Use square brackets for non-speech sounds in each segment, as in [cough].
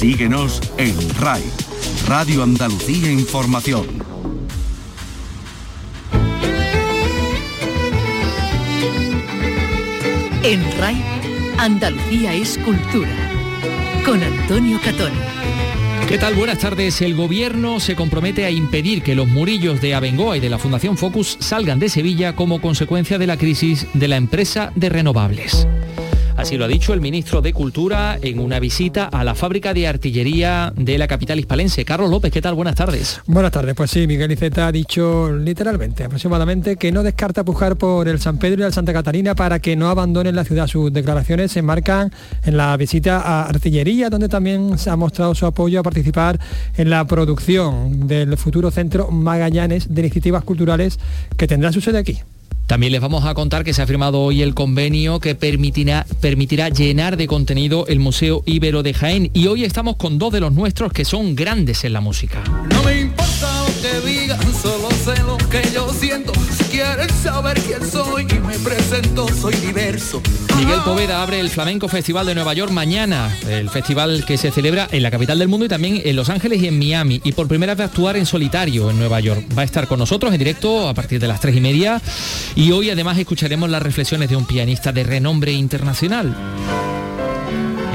Síguenos en RAI, Radio Andalucía Información. En RAI, Andalucía es cultura. Con Antonio Catón. ¿Qué tal? Buenas tardes. El gobierno se compromete a impedir que los murillos de Abengoa y de la Fundación Focus salgan de Sevilla como consecuencia de la crisis de la empresa de renovables. Así lo ha dicho el ministro de Cultura en una visita a la fábrica de artillería de la capital hispalense. Carlos López, ¿qué tal? Buenas tardes. Buenas tardes. Pues sí, Miguel Iceta ha dicho literalmente, aproximadamente, que no descarta pujar por el San Pedro y el Santa Catarina para que no abandonen la ciudad. Sus declaraciones se enmarcan en la visita a artillería, donde también se ha mostrado su apoyo a participar en la producción del futuro centro Magallanes de iniciativas culturales que tendrá su sede aquí. También les vamos a contar que se ha firmado hoy el convenio que permitirá, llenar de contenido el Museo Ibero de Jaén y hoy estamos con dos de los nuestros que son grandes en la música. No me importa lo que digan, solo sé lo que yo siento. Quieren saber quién soy y me presento, soy diverso. Miguel Poveda abre el Flamenco Festival de Nueva York mañana, el festival que se celebra en la capital del mundo y también en Los Ángeles y en Miami. Y por primera vez actuar en solitario en Nueva York. Va a estar con nosotros en directo a partir de las tres y media y hoy además escucharemos las reflexiones de un pianista de renombre internacional.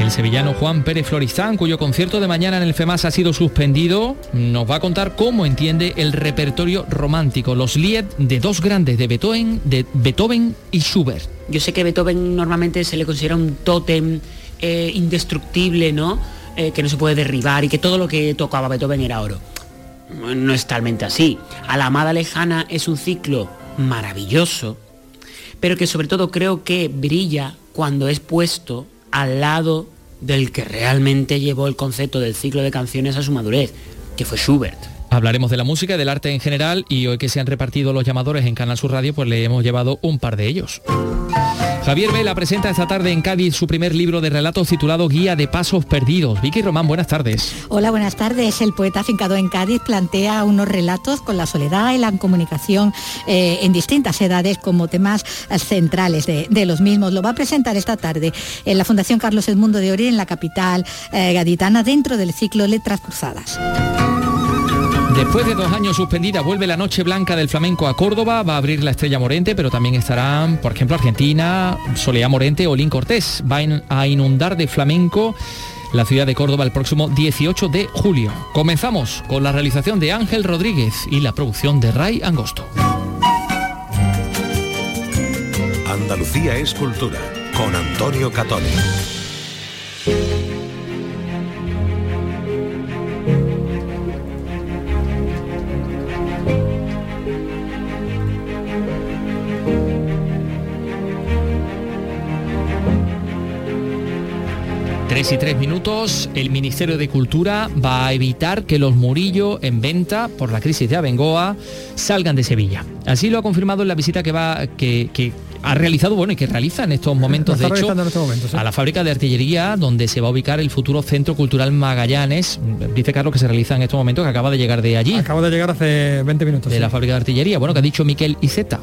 El sevillano Juan Pérez Floristán, cuyo concierto de mañana en el FEMAS ha sido suspendido, nos va a contar cómo entiende el repertorio romántico, los lied de dos grandes de Beethoven, de Beethoven y Schubert. Yo sé que Beethoven normalmente se le considera un tótem eh, indestructible, ¿no? Eh, que no se puede derribar y que todo lo que tocaba Beethoven era oro. No es talmente así. A la amada lejana es un ciclo maravilloso, pero que sobre todo creo que brilla cuando es puesto al lado del que realmente llevó el concepto del ciclo de canciones a su madurez, que fue Schubert. Hablaremos de la música del arte en general y hoy que se han repartido los llamadores en Canal Sur Radio, pues le hemos llevado un par de ellos. Javier Vela presenta esta tarde en Cádiz su primer libro de relatos titulado Guía de Pasos Perdidos. Vicky Román, buenas tardes. Hola, buenas tardes. El poeta afincado en Cádiz plantea unos relatos con la soledad y la comunicación eh, en distintas edades como temas centrales de, los mismos. Lo va a presentar esta tarde en la Fundación Carlos Edmundo de Ori en la capital eh, gaditana dentro del ciclo Letras Cruzadas. Después de dos años suspendida, vuelve la Noche Blanca del Flamenco a Córdoba, va a abrir la Estrella Morente, pero también estarán, por ejemplo, Argentina, Soledad Morente o Cortés. Va a inundar de flamenco la ciudad de Córdoba el próximo 18 de julio. Comenzamos con la realización de Ángel Rodríguez y la producción de Ray Angosto. Andalucía es cultura, con Antonio Catoni. Tres y tres minutos, el Ministerio de Cultura va a evitar que los Murillo en venta por la crisis de Abengoa salgan de Sevilla. Así lo ha confirmado en la visita que va que, ha realizado, bueno, y que realiza en estos momentos, de hecho, este a la fábrica de artillería donde se va a ubicar el futuro Centro Cultural Magallanes. Dice Carlos que se realiza en estos momentos, que acaba de llegar de allí. Acaba de llegar hace 20 minutos. De la fábrica de artillería, bueno, que ha dicho Miquel Iseta.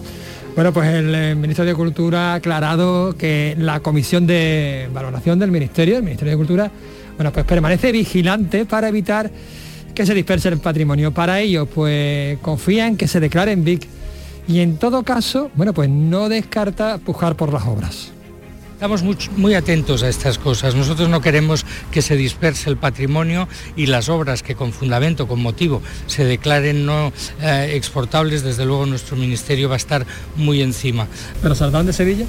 Bueno, pues el, eh, Ministerio de Cultura ha aclarado que la comisión de valoración del Ministerio, el Ministerio de Cultura, bueno, pues permanece vigilante para evitar que se disperse el patrimonio. Para ello, pues confían que se declare en VIC y en todo caso, bueno, pues no descarta pujar por las obras. Estamos muy, atentos a estas cosas. Nosotros no queremos que se disperse el patrimonio y las obras que con fundamento, con motivo, se declaren no eh, exportables. Desde luego nuestro ministerio va a estar muy encima. ¿Pero saldrán de Sevilla?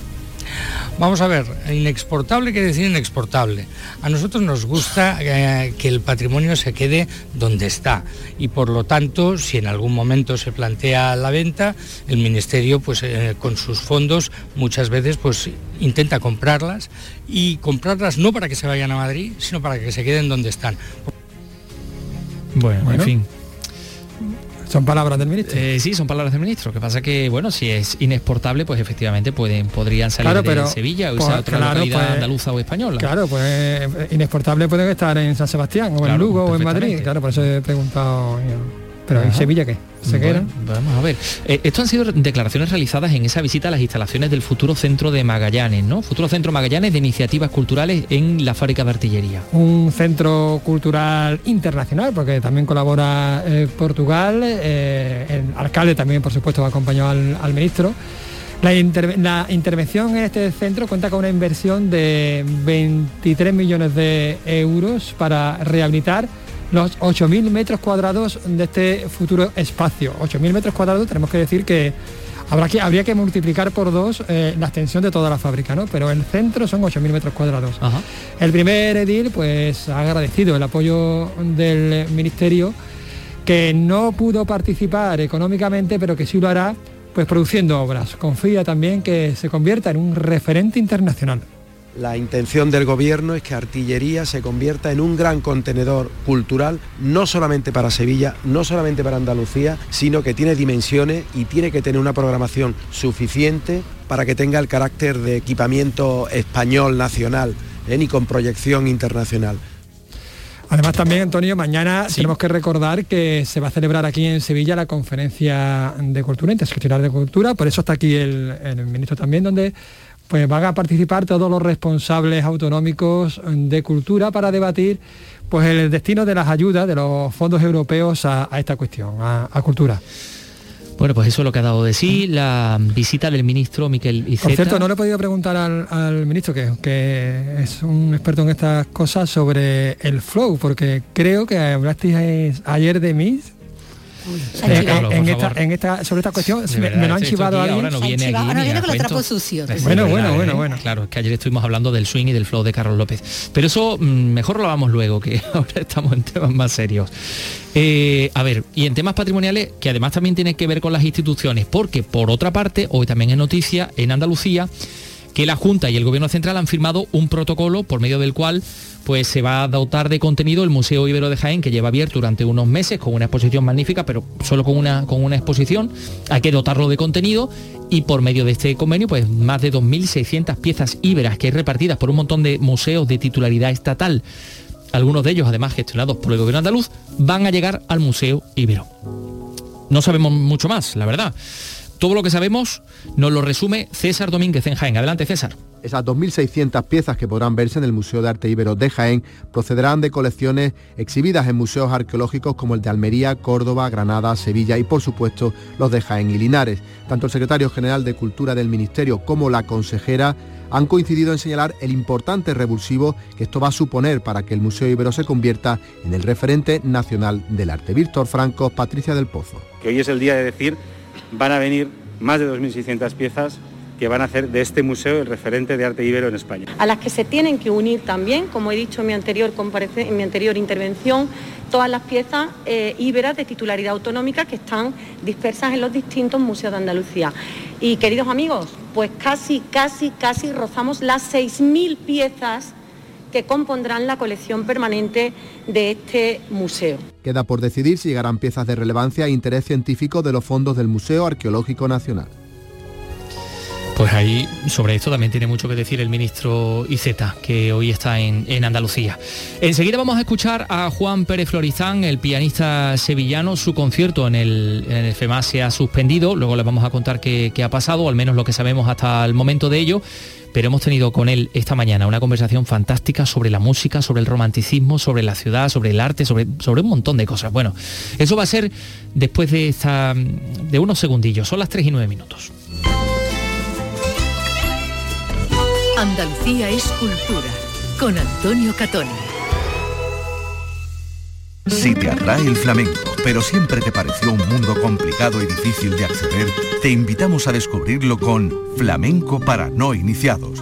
Vamos a ver, inexportable quiere decir inexportable. A nosotros nos gusta eh, que el patrimonio se quede donde está y por lo tanto, si en algún momento se plantea la venta, el Ministerio pues eh, con sus fondos muchas veces pues intenta comprarlas y comprarlas no para que se vayan a Madrid, sino para que se queden donde están. bueno. en fin. Son palabras del ministro. Eh, sí, son palabras del ministro. que pasa que, bueno, si es inexportable, pues efectivamente pueden, podrían salir de Sevilla o pues, otra localidad pues, andaluza o española. Claro, pues inexportable pueden estar en San Sebastián o en Lugo o en Madrid. Claro, por eso he preguntado. Pero ¿y Sevilla qué? ¿Se queda? vamos a ver. Eh, esto han sido declaraciones realizadas en esa visita a las instalaciones del futuro centro de Magallanes, ¿no? Futuro Centro Magallanes de Iniciativas Culturales en la fábrica de artillería. Un centro cultural internacional, porque también colabora eh, Portugal, eh, el alcalde también, por supuesto, acompañó al, al ministro. La, la, intervención en este centro cuenta con una inversión de 23 millones de euros para rehabilitar los 8.000 metros cuadrados de este futuro espacio. 8.000 metros cuadrados tenemos que decir que, habrá que habría que multiplicar por dos eh, la extensión de toda la fábrica, ¿no? Pero el centro son 8.000 metros cuadrados. El primer edil pues ha agradecido el apoyo del ministerio que no pudo participar económicamente, pero que sí lo hará pues produciendo obras. Confía también que se convierta en un referente internacional. La intención del gobierno es que Artillería se convierta en un gran contenedor cultural, no solamente para Sevilla, no solamente para Andalucía, sino que tiene dimensiones y tiene que tener una programación suficiente para que tenga el carácter de equipamiento español nacional ¿eh? y con proyección internacional. Además también, Antonio, mañana tenemos que recordar que se va a celebrar aquí en Sevilla la conferencia de cultura, interseccional de cultura, por eso está aquí el, el ministro también, donde pues van a participar todos los responsables autonómicos de cultura para debatir pues el destino de las ayudas de los fondos europeos a, esta cuestión, a, cultura. Bueno, pues eso es lo que ha dado de sí la visita del ministro Miquel Iceta. Por cierto, no le he podido preguntar al, ministro, que, que, es un experto en estas cosas, sobre el flow, porque creo que hablasteis ayer de mí, en, esta, sobre esta cuestión me, lo han chivado a Ahora no viene aquí ahora viene con los trapos sucios. Bueno, bueno, bueno, bueno. Claro, es que ayer estuvimos hablando del swing y del flow de Carlos López. Pero eso mm, mejor lo vamos luego, que [laughs] ahora estamos en temas más serios. Eh, a ver, y en temas patrimoniales, que además también tiene que ver con las instituciones, porque por otra parte, hoy también es noticia en Andalucía, que la Junta y el Gobierno Central han firmado un protocolo por medio del cual pues se va a dotar de contenido el Museo Ibero de Jaén, que lleva abierto durante unos meses con una exposición magnífica, pero solo con una, con una exposición. Hay que dotarlo de contenido y por medio de este convenio, pues más de 2.600 piezas íberas que hay repartidas por un montón de museos de titularidad estatal, algunos de ellos además gestionados por el gobierno andaluz, van a llegar al Museo Ibero. No sabemos mucho más, la verdad. Todo lo que sabemos nos lo resume César Domínguez en Jaén. Adelante, César. Esas 2.600 piezas que podrán verse en el Museo de Arte Ibero de Jaén procederán de colecciones exhibidas en museos arqueológicos como el de Almería, Córdoba, Granada, Sevilla y por supuesto los de Jaén y Linares. Tanto el secretario general de Cultura del Ministerio como la consejera han coincidido en señalar el importante revulsivo que esto va a suponer para que el Museo Ibero se convierta en el referente nacional del arte. Víctor Franco, Patricia del Pozo. Que hoy es el día de decir van a venir más de 2.600 piezas que van a hacer de este museo el referente de arte ibero en España. A las que se tienen que unir también, como he dicho en mi anterior, intervención, todas las piezas eh, íberas de titularidad autonómica que están dispersas en los distintos museos de Andalucía. Y queridos amigos, pues casi, casi, casi rozamos las 6.000 piezas que compondrán la colección permanente de este museo. Queda por decidir si llegarán piezas de relevancia e interés científico de los fondos del Museo Arqueológico Nacional. Pues ahí sobre esto también tiene mucho que decir el ministro Iceta, que hoy está en, Andalucía. Enseguida vamos a escuchar a Juan Pérez Florizán, el pianista sevillano. Su concierto en el, en FEMA se ha suspendido, luego les vamos a contar qué, qué ha pasado, al menos lo que sabemos hasta el momento de ello pero hemos tenido con él esta mañana una conversación fantástica sobre la música, sobre el romanticismo, sobre la ciudad, sobre el arte, sobre, sobre un montón de cosas. Bueno, eso va a ser después de, esta, de unos segundillos, son las 3 y 9 minutos. Andalucía es cultura, con Antonio Catoni. Si te atrae el flamenco, pero siempre te pareció un mundo complicado y difícil de acceder, te invitamos a descubrirlo con Flamenco para no iniciados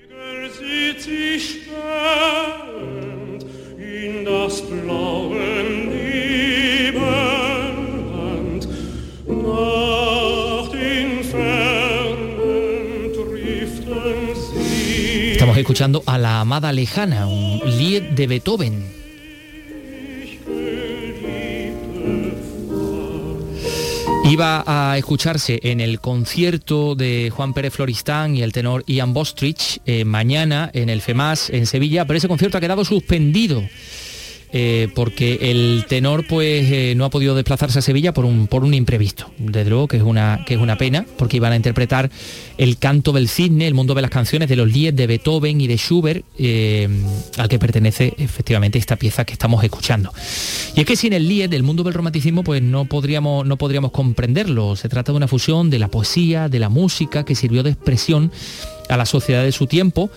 Estamos escuchando a la amada lejana, un Lied de Beethoven, Iba a escucharse en el concierto de Juan Pérez Floristán y el tenor Ian Bostrich eh, mañana en el FEMAS en Sevilla, pero ese concierto ha quedado suspendido. Eh, porque el tenor pues eh, no ha podido desplazarse a Sevilla por un, por un imprevisto. Desde luego que es, una, que es una pena, porque iban a interpretar el canto del cisne, el mundo de las canciones de los Lied de Beethoven y de Schubert, eh, al que pertenece efectivamente esta pieza que estamos escuchando. Y es que sin el Lied del mundo del romanticismo pues no podríamos, no podríamos comprenderlo. Se trata de una fusión de la poesía, de la música, que sirvió de expresión a la sociedad de su tiempo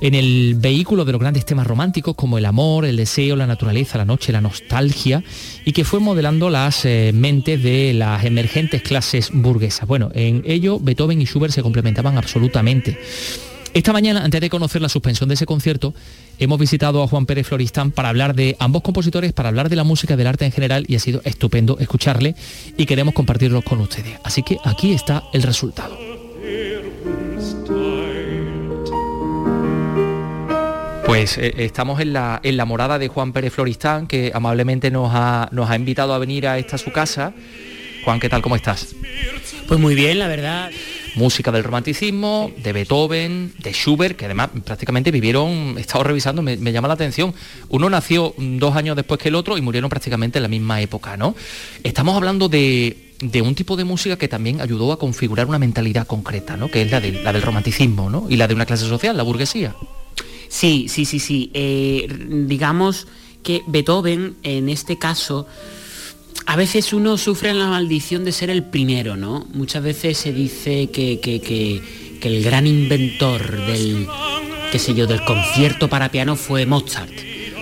en el vehículo de los grandes temas románticos como el amor, el deseo, la naturaleza, la noche, la nostalgia y que fue modelando las eh, mentes de las emergentes clases burguesas. Bueno, en ello Beethoven y Schubert se complementaban absolutamente. Esta mañana, antes de conocer la suspensión de ese concierto, hemos visitado a Juan Pérez Floristán para hablar de ambos compositores, para hablar de la música, del arte en general y ha sido estupendo escucharle y queremos compartirlo con ustedes. Así que aquí está el resultado. Pues eh, estamos en la, en la morada de Juan Pérez Floristán, que amablemente nos ha, nos ha invitado a venir a esta su casa. Juan, ¿qué tal? ¿Cómo estás? Pues muy bien, la verdad. Música del romanticismo, de Beethoven, de Schubert, que además prácticamente vivieron, he estado revisando, me, me llama la atención, uno nació dos años después que el otro y murieron prácticamente en la misma época, ¿no? Estamos hablando de, de un tipo de música que también ayudó a configurar una mentalidad concreta, ¿no? Que es la, de, la del romanticismo, ¿no? Y la de una clase social, la burguesía. Sí, sí, sí, sí. Eh, digamos que Beethoven, en este caso, a veces uno sufre la maldición de ser el primero, ¿no? Muchas veces se dice que, que, que, el gran inventor del, qué sé yo, del concierto para piano fue Mozart.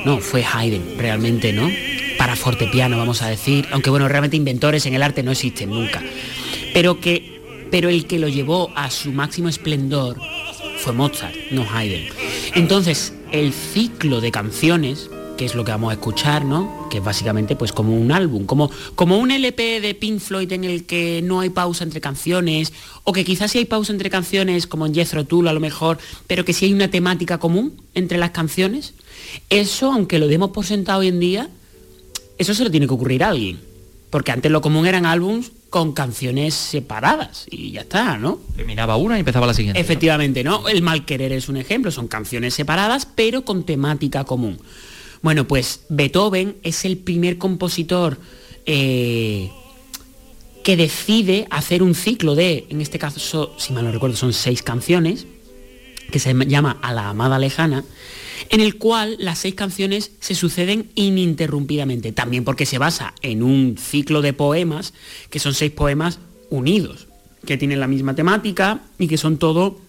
No, fue Haydn, realmente, ¿no? Para fortepiano, vamos a decir. Aunque bueno, realmente inventores en el arte no existen nunca. Pero que. Pero el que lo llevó a su máximo esplendor Mozart, no Haydn. Entonces, el ciclo de canciones, que es lo que vamos a escuchar, ¿no? Que es básicamente pues como un álbum, como, como un LP de Pink Floyd en el que no hay pausa entre canciones, o que quizás sí hay pausa entre canciones, como en Jethro Tull a lo mejor, pero que sí hay una temática común entre las canciones. Eso, aunque lo demos por sentado hoy en día, eso se lo tiene que ocurrir a alguien. Porque antes lo común eran álbums con canciones separadas y ya está, ¿no? Terminaba una y empezaba la siguiente. Efectivamente, ¿no? El mal querer es un ejemplo, son canciones separadas pero con temática común. Bueno, pues Beethoven es el primer compositor eh, que decide hacer un ciclo de, en este caso, si mal no recuerdo, son seis canciones, que se llama A la Amada Lejana, en el cual las seis canciones se suceden ininterrumpidamente, también porque se basa en un ciclo de poemas, que son seis poemas unidos, que tienen la misma temática y que son todo,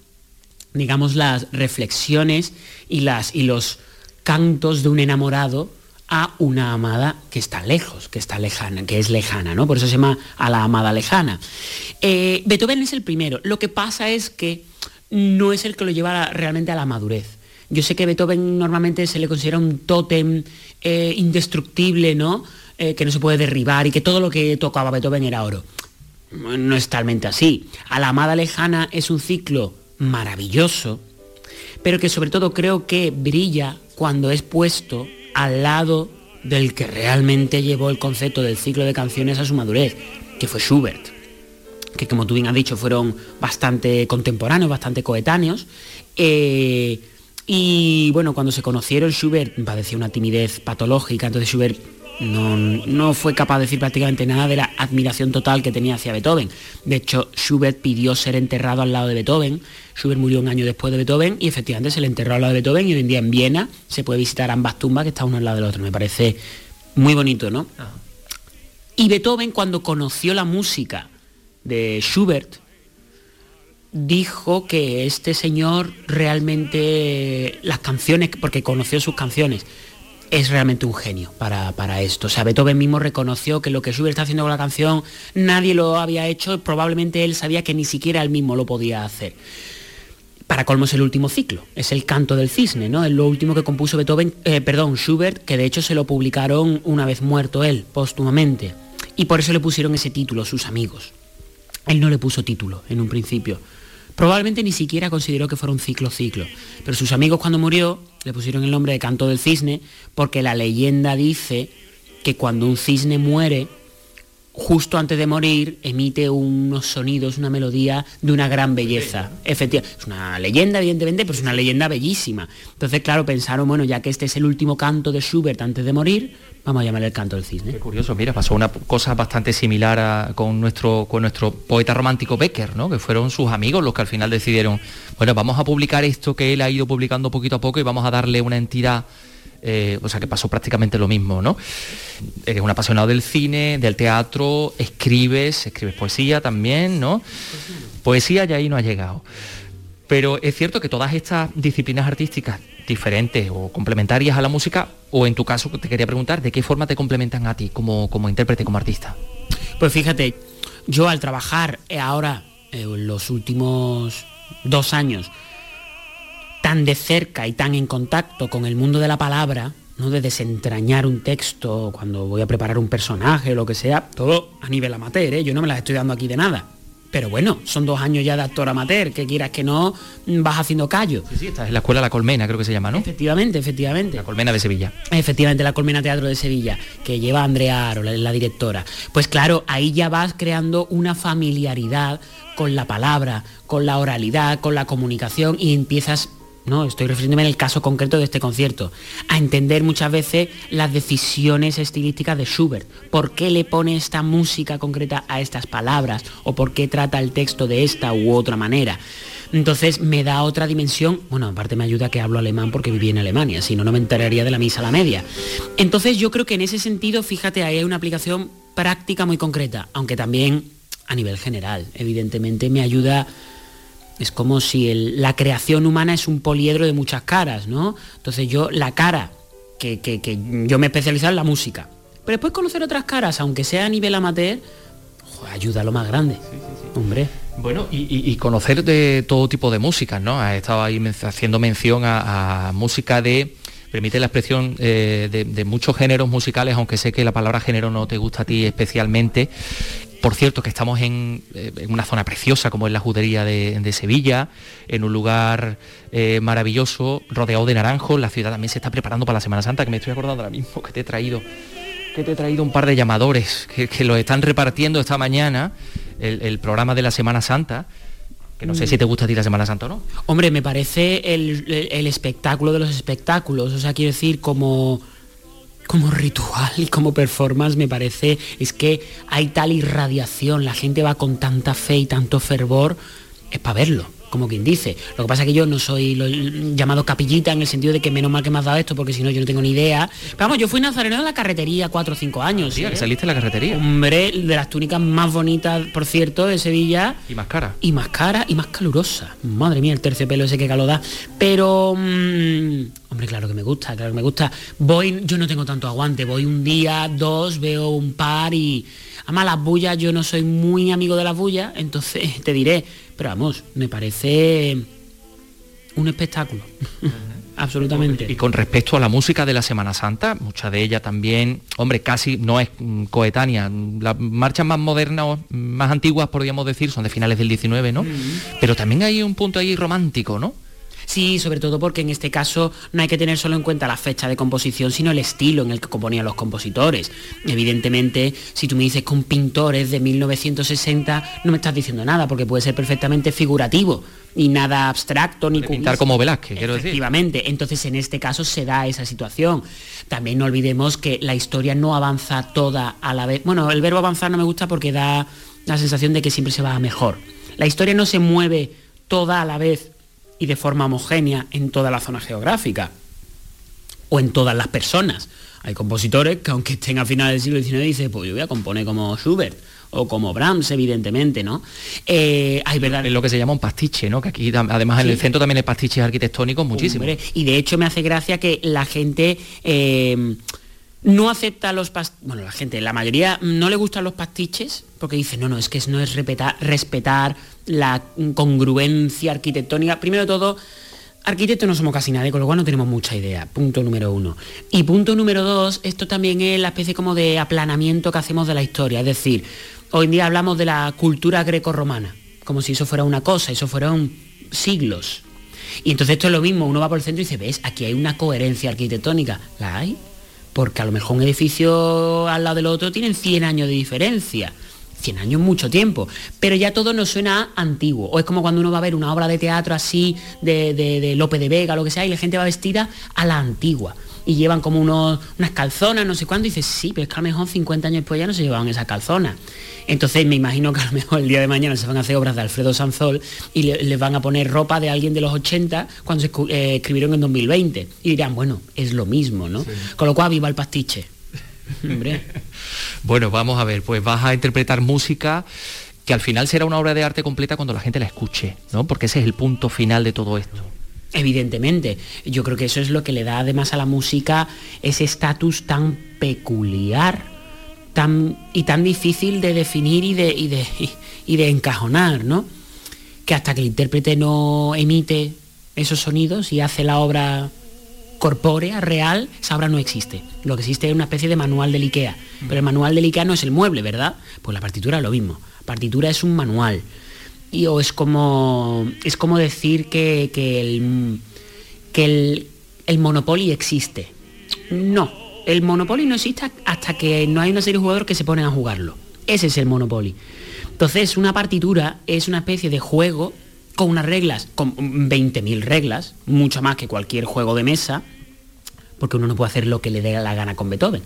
digamos, las reflexiones y, las, y los cantos de un enamorado a una amada que está lejos, que está lejana, que es lejana, ¿no? Por eso se llama a la amada lejana. Eh, Beethoven es el primero. Lo que pasa es que no es el que lo lleva realmente a la madurez. Yo sé que Beethoven normalmente se le considera un tótem eh, indestructible, ¿no? Eh, que no se puede derribar y que todo lo que tocaba Beethoven era oro. No es talmente así. A la amada lejana es un ciclo maravilloso, pero que sobre todo creo que brilla cuando es puesto al lado del que realmente llevó el concepto del ciclo de canciones a su madurez, que fue Schubert, que como tú bien has dicho fueron bastante contemporáneos, bastante coetáneos. Eh, y bueno, cuando se conocieron, Schubert padecía una timidez patológica, entonces Schubert no, no, fue capaz de decir prácticamente nada de la admiración total que tenía hacia Beethoven. De hecho, Schubert pidió ser enterrado al lado de Beethoven. Schubert murió un año después de Beethoven y efectivamente se le enterró al lado de Beethoven y hoy en día en Viena se puede visitar ambas tumbas que están uno al lado del otro. Me parece muy bonito, ¿no? Y Beethoven cuando conoció la música de Schubert, dijo que este señor realmente las canciones, porque conoció sus canciones, es realmente un genio para, para, esto. O sea, Beethoven mismo reconoció que lo que Schubert está haciendo con la canción nadie lo había hecho, probablemente él sabía que ni siquiera él mismo lo podía hacer. Para colmo es el último ciclo, es el canto del cisne, ¿no? Es lo último que compuso Beethoven, eh, perdón, Schubert, que de hecho se lo publicaron una vez muerto él, póstumamente. Y por eso le pusieron ese título sus amigos. Él no le puso título en un principio. Probablemente ni siquiera consideró que fuera un ciclo-ciclo, pero sus amigos cuando murió le pusieron el nombre de Canto del Cisne porque la leyenda dice que cuando un cisne muere, justo antes de morir, emite unos sonidos, una melodía de una gran belleza. Efectivamente, es una leyenda, evidentemente, pero es una leyenda bellísima. Entonces, claro, pensaron, bueno, ya que este es el último canto de Schubert antes de morir, vamos a llamarle el canto del cisne. Qué curioso, mira, pasó una cosa bastante similar con, nuestro, con nuestro poeta romántico Becker, ¿no? que fueron sus amigos los que al final decidieron, bueno, vamos a publicar esto que él ha ido publicando poquito a poco y vamos a darle una entidad eh, o sea que pasó prácticamente lo mismo, ¿no? Eres un apasionado del cine, del teatro, escribes, escribes poesía también, ¿no? Poesía ya ahí no ha llegado. Pero es cierto que todas estas disciplinas artísticas diferentes o complementarias a la música, o en tu caso te quería preguntar, ¿de qué forma te complementan a ti como, como intérprete, como artista? Pues fíjate, yo al trabajar ahora, en los últimos dos años, tan de cerca y tan en contacto con el mundo de la palabra, ¿no? de desentrañar un texto cuando voy a preparar un personaje o lo que sea, todo a nivel amateur, ¿eh? yo no me las estoy dando aquí de nada. Pero bueno, son dos años ya de actor amateur, que quieras que no, vas haciendo callo. Sí, sí, estás en la escuela La Colmena, creo que se llama, ¿no? Efectivamente, efectivamente. La Colmena de Sevilla. Efectivamente, la Colmena Teatro de Sevilla, que lleva Andrea Aro, la directora. Pues claro, ahí ya vas creando una familiaridad con la palabra, con la oralidad, con la comunicación y empiezas no, estoy refiriéndome en el caso concreto de este concierto, a entender muchas veces las decisiones estilísticas de Schubert. ¿Por qué le pone esta música concreta a estas palabras? ¿O por qué trata el texto de esta u otra manera? Entonces me da otra dimensión, bueno, aparte me ayuda que hablo alemán porque viví en Alemania, si no, no me enteraría de la misa a la media. Entonces yo creo que en ese sentido, fíjate, ahí hay una aplicación práctica muy concreta, aunque también a nivel general, evidentemente me ayuda es como si la creación humana es un poliedro de muchas caras, ¿no? Entonces yo, la cara, que, yo me he especializado en la música, pero después conocer otras caras, aunque sea a nivel amateur, ayuda a lo más grande. Hombre. Bueno, y, conocer de todo tipo de música, ¿no? Has estado ahí haciendo mención a, música de permite la expresión eh, de, de, muchos géneros musicales, aunque sé que la palabra género no te gusta a ti especialmente, por cierto, que estamos en, eh, una zona preciosa como es la judería de, Sevilla, en un lugar eh, maravilloso, rodeado de naranjos. La ciudad también se está preparando para la Semana Santa, que me estoy acordando ahora mismo que te he traído, que te he traído un par de llamadores que, que los están repartiendo esta mañana, el, programa de la Semana Santa. Que no sé si te gusta a ti la Semana Santa o no. Hombre, me parece el espectáculo de los espectáculos. O sea, quiero decir, como como ritual y como performance me parece, es que hay tal irradiación, la gente va con tanta fe y tanto fervor, es para verlo como quien dice. Lo que pasa es que yo no soy lo llamado capillita en el sentido de que menos mal que me has dado esto, porque si no yo no tengo ni idea. Pero vamos, yo fui nazareno de la carretería cuatro o cinco años. Sí, que saliste de la carretería. Hombre, de las túnicas más bonitas, por cierto, de Sevilla. Y más cara. Y más cara y más calurosa. Madre mía, el terciopelo ese que calor da. Pero, mm, hombre, claro que me gusta, claro que me gusta. Voy, yo no tengo tanto aguante, voy un día, dos, veo un par y... Además, las bullas, yo no soy muy amigo de las bullas, entonces [laughs] te diré, pero vamos, me parece un espectáculo. Absolutamente. Y con respecto a la música de la Semana Santa, mucha de ella también, hombre, casi no es coetánea. Las marchas más modernas, más antiguas, podríamos decir, son de finales del 19, ¿no? Pero también hay un punto ahí romántico, ¿no? Sí, sobre todo porque en este caso no hay que tener solo en cuenta la fecha de composición, sino el estilo en el que componían los compositores. Evidentemente, si tú me dices que un pintor es de 1960, no me estás diciendo nada, porque puede ser perfectamente figurativo y nada abstracto ni pintar como Velázquez, quiero decir. Efectivamente, entonces en este caso se da esa situación. También no olvidemos que la historia no avanza toda a la vez. Bueno, el verbo avanzar no me gusta porque da la sensación de que siempre se va a mejor. La historia no se mueve toda a la vez y de forma homogénea en toda la zona geográfica o en todas las personas. Hay compositores que aunque estén a finales del siglo XIX dicen, pues yo voy a componer como Schubert o como Brahms, evidentemente, ¿no? Eh, hay verdad... Es lo que se llama un pastiche, ¿no? Que aquí además en el centro también hay pastiches arquitectónicos muchísimos. y de hecho me hace gracia que la gente eh, no acepta los pastiches, bueno, la gente, la mayoría no le gustan los pastiches porque dice, no, no, es que no es respetar, respetar la congruencia arquitectónica. Primero de todo, arquitectos no somos casi nadie, con lo cual no tenemos mucha idea. Punto número uno. Y punto número dos, esto también es la especie como de aplanamiento que hacemos de la historia. Es decir, hoy en día hablamos de la cultura greco-romana como si eso fuera una cosa, eso fueron siglos. Y entonces esto es lo mismo, uno va por el centro y dice, ves, aquí hay una coherencia arquitectónica. ¿La hay? Porque a lo mejor un edificio al lado del otro tienen 100 años de diferencia. 100 años mucho tiempo, pero ya todo nos suena antiguo. O es como cuando uno va a ver una obra de teatro así de, de, de Lope de Vega, lo que sea, y la gente va vestida a la antigua. Y llevan como unos, unas calzonas, no sé cuándo, y dices, sí, pero es que a lo mejor 50 años después ya no se llevaban esas calzonas. Entonces me imagino que a lo mejor el día de mañana se van a hacer obras de Alfredo Sanzol y le- les van a poner ropa de alguien de los 80 cuando se eh, escribieron en 2020. Y dirán, bueno, es lo mismo, ¿no? Con lo cual, viva el pastiche. Hombre. [laughs] Bueno, vamos a ver, pues vas a interpretar música que al final será una obra de arte completa cuando la gente la escuche, ¿no? Porque ese es el punto final de todo esto. Evidentemente, yo creo que eso es lo que le da además a la música ese estatus tan peculiar tan, y tan difícil de definir y de, y de, y de encajonar, ¿no? Que hasta que el intérprete no emite esos sonidos y hace la obra corpórea, real, esa obra no existe. Lo que existe es una especie de manual del IKEA. Pero el manual del IKEA no es el mueble, ¿verdad? Pues la partitura es lo mismo. Partitura es un manual. Y o es como. es como decir que, que el. que el, el Monopoly existe. No. El Monopoly no existe hasta que no hay una serie de jugadores que se ponen a jugarlo. Ese es el Monopoly. Entonces, una partitura es una especie de juego con unas reglas, con 20.000 reglas, mucho más que cualquier juego de mesa, porque uno no puede hacer lo que le dé la gana con Beethoven.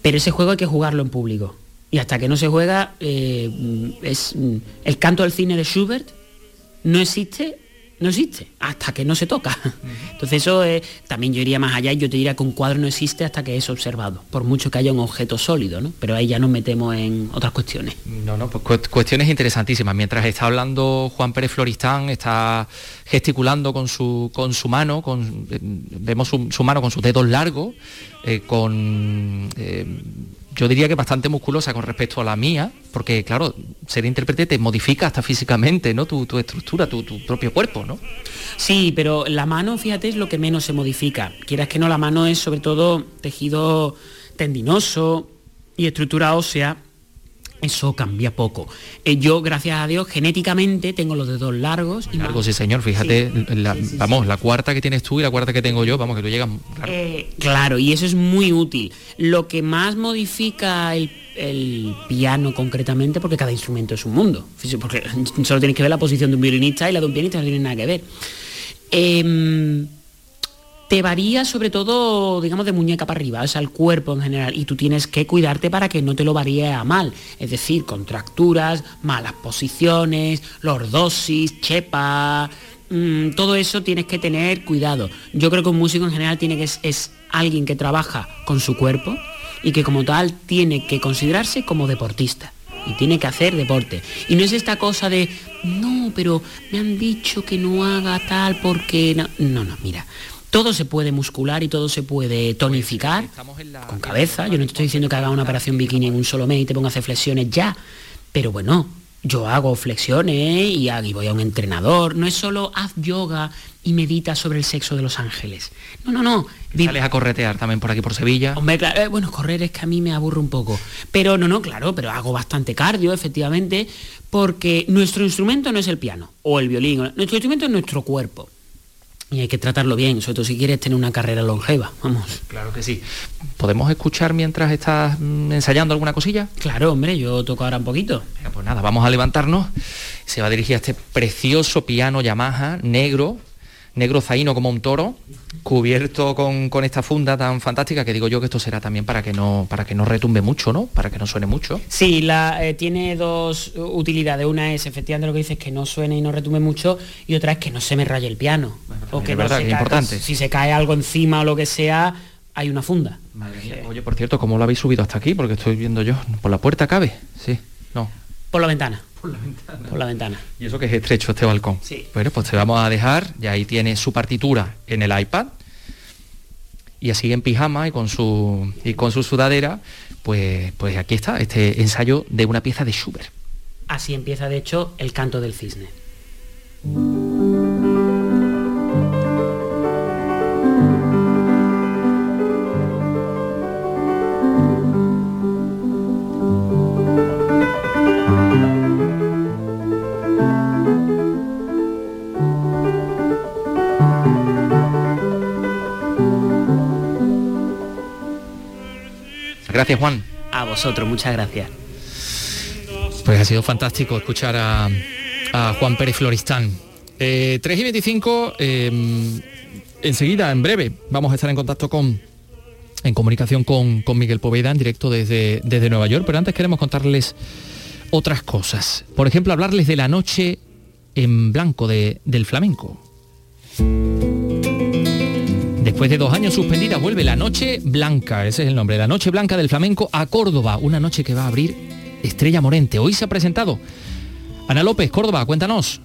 Pero ese juego hay que jugarlo en público. Y hasta que no se juega, eh, es el canto del cine de Schubert no existe, no existe, hasta que no se toca. Entonces eso es, también yo iría más allá y yo te diría que un cuadro no existe hasta que es observado, por mucho que haya un objeto sólido, ¿no? Pero ahí ya nos metemos en otras cuestiones. No, no, pues cu- cuestiones interesantísimas. Mientras está hablando Juan Pérez Floristán, está gesticulando con su, con su mano, con, eh, vemos su, su mano con sus dedos largos, eh, con, eh, yo diría que bastante musculosa con respecto a la mía, porque claro, ser intérprete te modifica hasta físicamente, ¿no? Tu, tu estructura, tu, tu propio cuerpo, ¿no? Sí, pero la mano, fíjate, es lo que menos se modifica. Quieras que no, la mano es sobre todo tejido tendinoso y estructura ósea. Eso cambia poco. Eh, yo, gracias a Dios, genéticamente tengo los dedos largos. Y Largo, sí señor, fíjate, la- vamos, la cuarta que tienes tú y la cuarta que tengo yo, vamos, que tú llegas... claro. Eh, claro, y eso es muy útil. Lo que más modifica el, el piano concretamente, porque cada instrumento es un mundo, porque solo tienes que ver la posición de un violinista y la de un pianista no tiene nada que ver. Em, te varía sobre todo, digamos, de muñeca para arriba, o sea, el cuerpo en general, y tú tienes que cuidarte para que no te lo varíe a mal, es decir, contracturas, malas posiciones, lordosis, chepa, mm, todo eso tienes que tener cuidado. Yo creo que un músico en general tiene que es, es alguien que trabaja con su cuerpo y que como tal tiene que considerarse como deportista y tiene que hacer deporte. Y no es esta cosa de, no, pero me han dicho que no haga tal porque... No, no, no, mira. Todo se puede muscular y todo se puede tonificar con cabeza. Yo no te estoy diciendo que haga una operación bikini en un solo mes y te ponga a hacer flexiones ya. Pero bueno, yo hago flexiones y, voy a un entrenador. No es solo haz yoga y medita sobre el sexo de los ángeles. No, no, no. Sales a corretear también por aquí por Sevilla. Hombre, claro, eh, bueno, correr es que a mí me aburre un poco. Pero no, no, claro, pero hago bastante cardio, efectivamente, porque nuestro instrumento no es el piano o el violín. Nuestro instrumento es nuestro cuerpo. Y hay que tratarlo bien, sobre todo si quieres tener una carrera longeva, vamos. Claro que sí. ¿Podemos escuchar mientras estás mm, ensayando alguna cosilla? Claro, hombre, yo toco ahora un poquito. Venga, pues nada, vamos a levantarnos. Se va a dirigir a este precioso piano Yamaha negro, negro zaino como un toro, cubierto con, con esta funda tan fantástica que digo yo que esto será también para que no para que no retumbe mucho, ¿no? Para que no suene mucho. Sí, la, eh, tiene dos utilidades. Una es efectivamente lo que dices, que no suene y no retumbe mucho, y otra es que no se me raye el piano. o es que no verdad, se que es caiga- importante. Si se cae algo encima o lo que sea, hay una funda. Oye, por cierto, ¿cómo lo habéis subido hasta aquí? Porque estoy viendo yo. ¿Por la puerta cabe? Sí, no. Por la ventana. Por la ventana. Y eso que es estrecho este balcón. Sí. Bueno, pues te vamos a dejar, y ahí tiene su partitura en el iPad. Y así en pijama y con su y con su sudadera, pues, pues aquí está, este ensayo de una pieza de Schubert. Así empieza, de hecho, el canto del cisne. Gracias, Juan. A vosotros, muchas gracias. Pues ha sido fantástico escuchar a, Juan Pérez Floristán. 3 eh, y 25, em, enseguida, en breve, vamos a estar en contacto con, en comunicación con, Miguel Poveda en directo desde, desde Nueva York, pero antes queremos contarles otras cosas. Por ejemplo, hablarles de la noche en blanco del flamenco. Después de dos años suspendida vuelve la Noche Blanca, ese es el nombre, la Noche Blanca del Flamenco a Córdoba, una noche que va a abrir Estrella Morente. Hoy se ha presentado. Ana López, Córdoba, cuéntanos.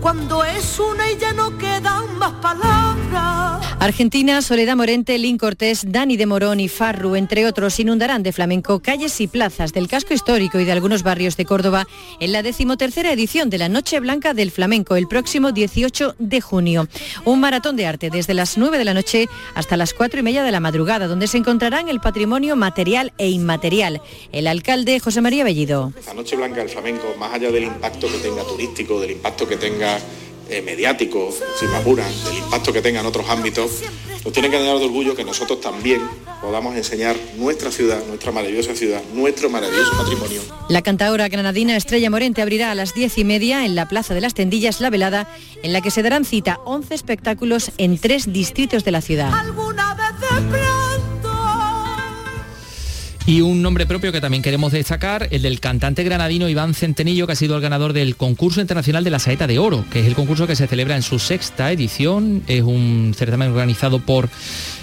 Cuando es una y ya no quedan más palabras Argentina, Soledad Morente, Lin Cortés, Dani de Morón y Farru, entre otros, inundarán de flamenco calles y plazas del casco histórico y de algunos barrios de Córdoba en la decimotercera edición de la Noche Blanca del Flamenco el próximo 18 de junio. Un maratón de arte desde las 9 de la noche hasta las 4 y media de la madrugada, donde se encontrarán el patrimonio material e inmaterial. El alcalde José María Bellido. La Noche Blanca del Flamenco, más allá del impacto que tenga turístico, del impacto que tenga eh, mediático, si me apuran, del impacto que tenga en otros ámbitos, nos tiene que llenar de orgullo que nosotros también podamos enseñar nuestra ciudad, nuestra maravillosa ciudad, nuestro maravilloso patrimonio. La cantadora granadina Estrella Morente abrirá a las diez y media en la Plaza de las Tendillas La Velada, en la que se darán cita 11 espectáculos en tres distritos de la ciudad. Y un nombre propio que también queremos destacar, el del cantante granadino Iván Centenillo, que ha sido el ganador del concurso internacional de la Saeta de Oro, que es el concurso que se celebra en su sexta edición. Es un certamen organizado por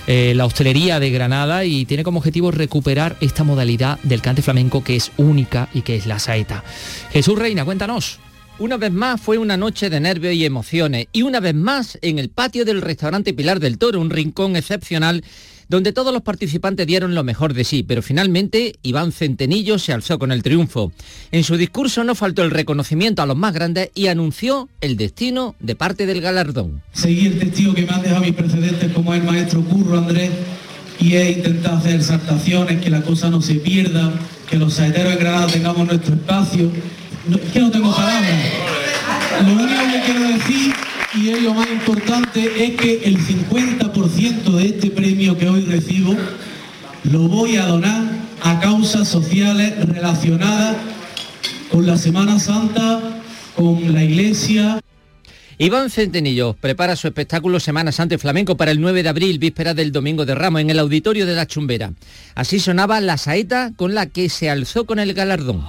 eh, la hostelería de Granada y tiene como objetivo recuperar esta modalidad del cante flamenco que es única y que es la saeta. Jesús Reina, cuéntanos. Una vez más fue una noche de nervios y emociones y una vez más en el patio del restaurante Pilar del Toro, un rincón excepcional donde todos los participantes dieron lo mejor de sí, pero finalmente Iván Centenillo se alzó con el triunfo. En su discurso no faltó el reconocimiento a los más grandes y anunció el destino de parte del galardón. Seguir el testigo que me han dejado mis precedentes como el maestro Curro Andrés y he intentado hacer exaltaciones, que la cosa no se pierda, que los saeteros en Granada tengamos nuestro espacio. es que no tengo palabras. Lo único que quiero decir y es lo más importante es que el 50% de este premio que hoy recibo lo voy a donar a causas sociales relacionadas con la Semana Santa, con la Iglesia. Iván Centenillo prepara su espectáculo Semana Santa Flamenco para el 9 de abril, víspera del Domingo de Ramos, en el auditorio de la Chumbera. Así sonaba la saeta con la que se alzó con el galardón.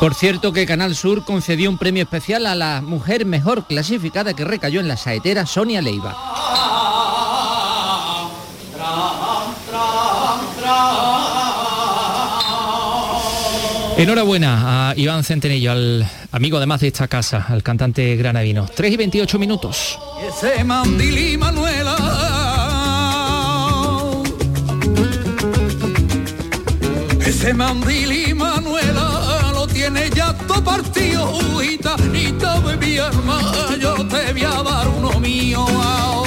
Por cierto que Canal Sur concedió un premio especial a la mujer mejor clasificada que recayó en la saetera Sonia Leiva. Enhorabuena a Iván Centenillo, al amigo además de esta casa, al cantante granadino. 3 y 28 minutos. Ese Manuela. Ese Manuela tiene ya todo partido de mi alma, yo te voy a dar uno mío.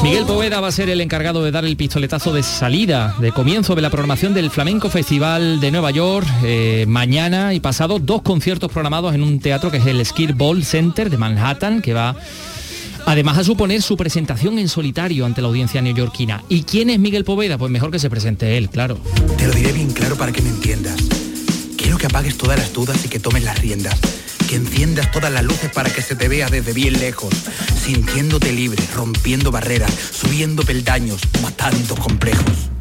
Miguel Poveda va a ser el encargado de dar el pistoletazo de salida, de comienzo de la programación del Flamenco Festival de Nueva York. Eh, mañana y pasado dos conciertos programados en un teatro que es el Skill Ball Center de Manhattan, que va además a suponer su presentación en solitario ante la audiencia neoyorquina. ¿Y quién es Miguel Poveda? Pues mejor que se presente él, claro. Te lo diré bien claro para que me entiendas. Que apagues todas las dudas y que tomes las riendas. Que enciendas todas las luces para que se te vea desde bien lejos. Sintiéndote libre, rompiendo barreras, subiendo peldaños, matando complejos.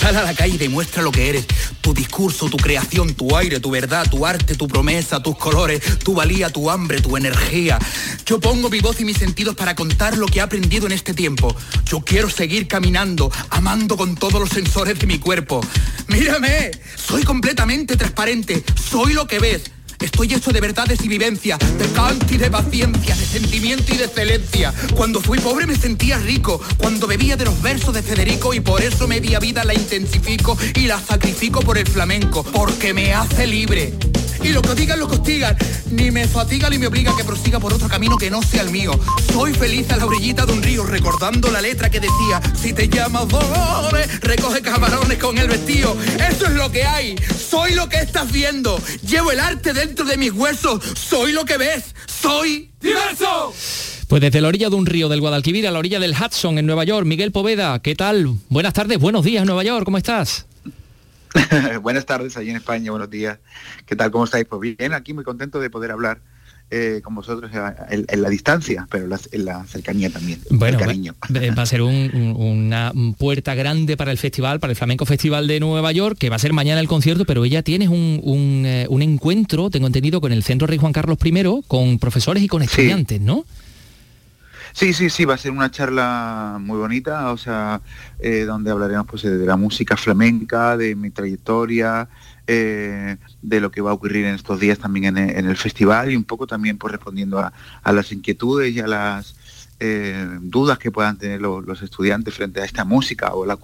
Sal a la calle y demuestra lo que eres. Tu discurso, tu creación, tu aire, tu verdad, tu arte, tu promesa, tus colores, tu valía, tu hambre, tu energía. Yo pongo mi voz y mis sentidos para contar lo que he aprendido en este tiempo. Yo quiero seguir caminando, amando con todos los sensores de mi cuerpo. Mírame, soy completamente transparente, soy lo que ves. Estoy hecho de verdades y vivencia, de canto y de paciencia, de sentimiento y de excelencia. Cuando fui pobre me sentía rico, cuando bebía de los versos de Federico y por eso media vida la intensifico y la sacrifico por el flamenco, porque me hace libre. Y lo que digan, lo que digan, ni me fatiga ni me obliga a que prosiga por otro camino que no sea el mío. Soy feliz a la orillita de un río, recordando la letra que decía, si te llamas Dolores, recoge camarones con el vestido. Eso es lo que hay, soy lo que estás viendo, llevo el arte dentro de mis huesos. Soy lo que ves. Soy diverso. Pues desde la orilla de un río del Guadalquivir a la orilla del Hudson en Nueva York, Miguel Poveda, ¿qué tal? Buenas tardes, buenos días Nueva York, ¿cómo estás? [laughs] Buenas tardes allí en España, buenos días. ¿Qué tal? ¿Cómo estáis? Pues bien, aquí muy contento de poder hablar eh, con vosotros en, la distancia, pero en la cercanía también. Bueno, cariño. [laughs] va a ser una puerta grande para el festival, para el Flamenco Festival de Nueva York, que va a ser mañana el concierto, pero ella tienes un, eh, encuentro, tengo entendido, con el Centro Rey Juan Carlos I, con profesores y con estudiantes, ¿no? Sí, sí, sí, va a ser una charla muy bonita, o sea, eh, donde hablaremos pues de la música flamenca, de mi trayectoria, eh, de lo que va a ocurrir en estos días también en, el festival y un poco también pues respondiendo a, las inquietudes y a las eh, dudas que puedan tener los estudiantes frente a esta música o la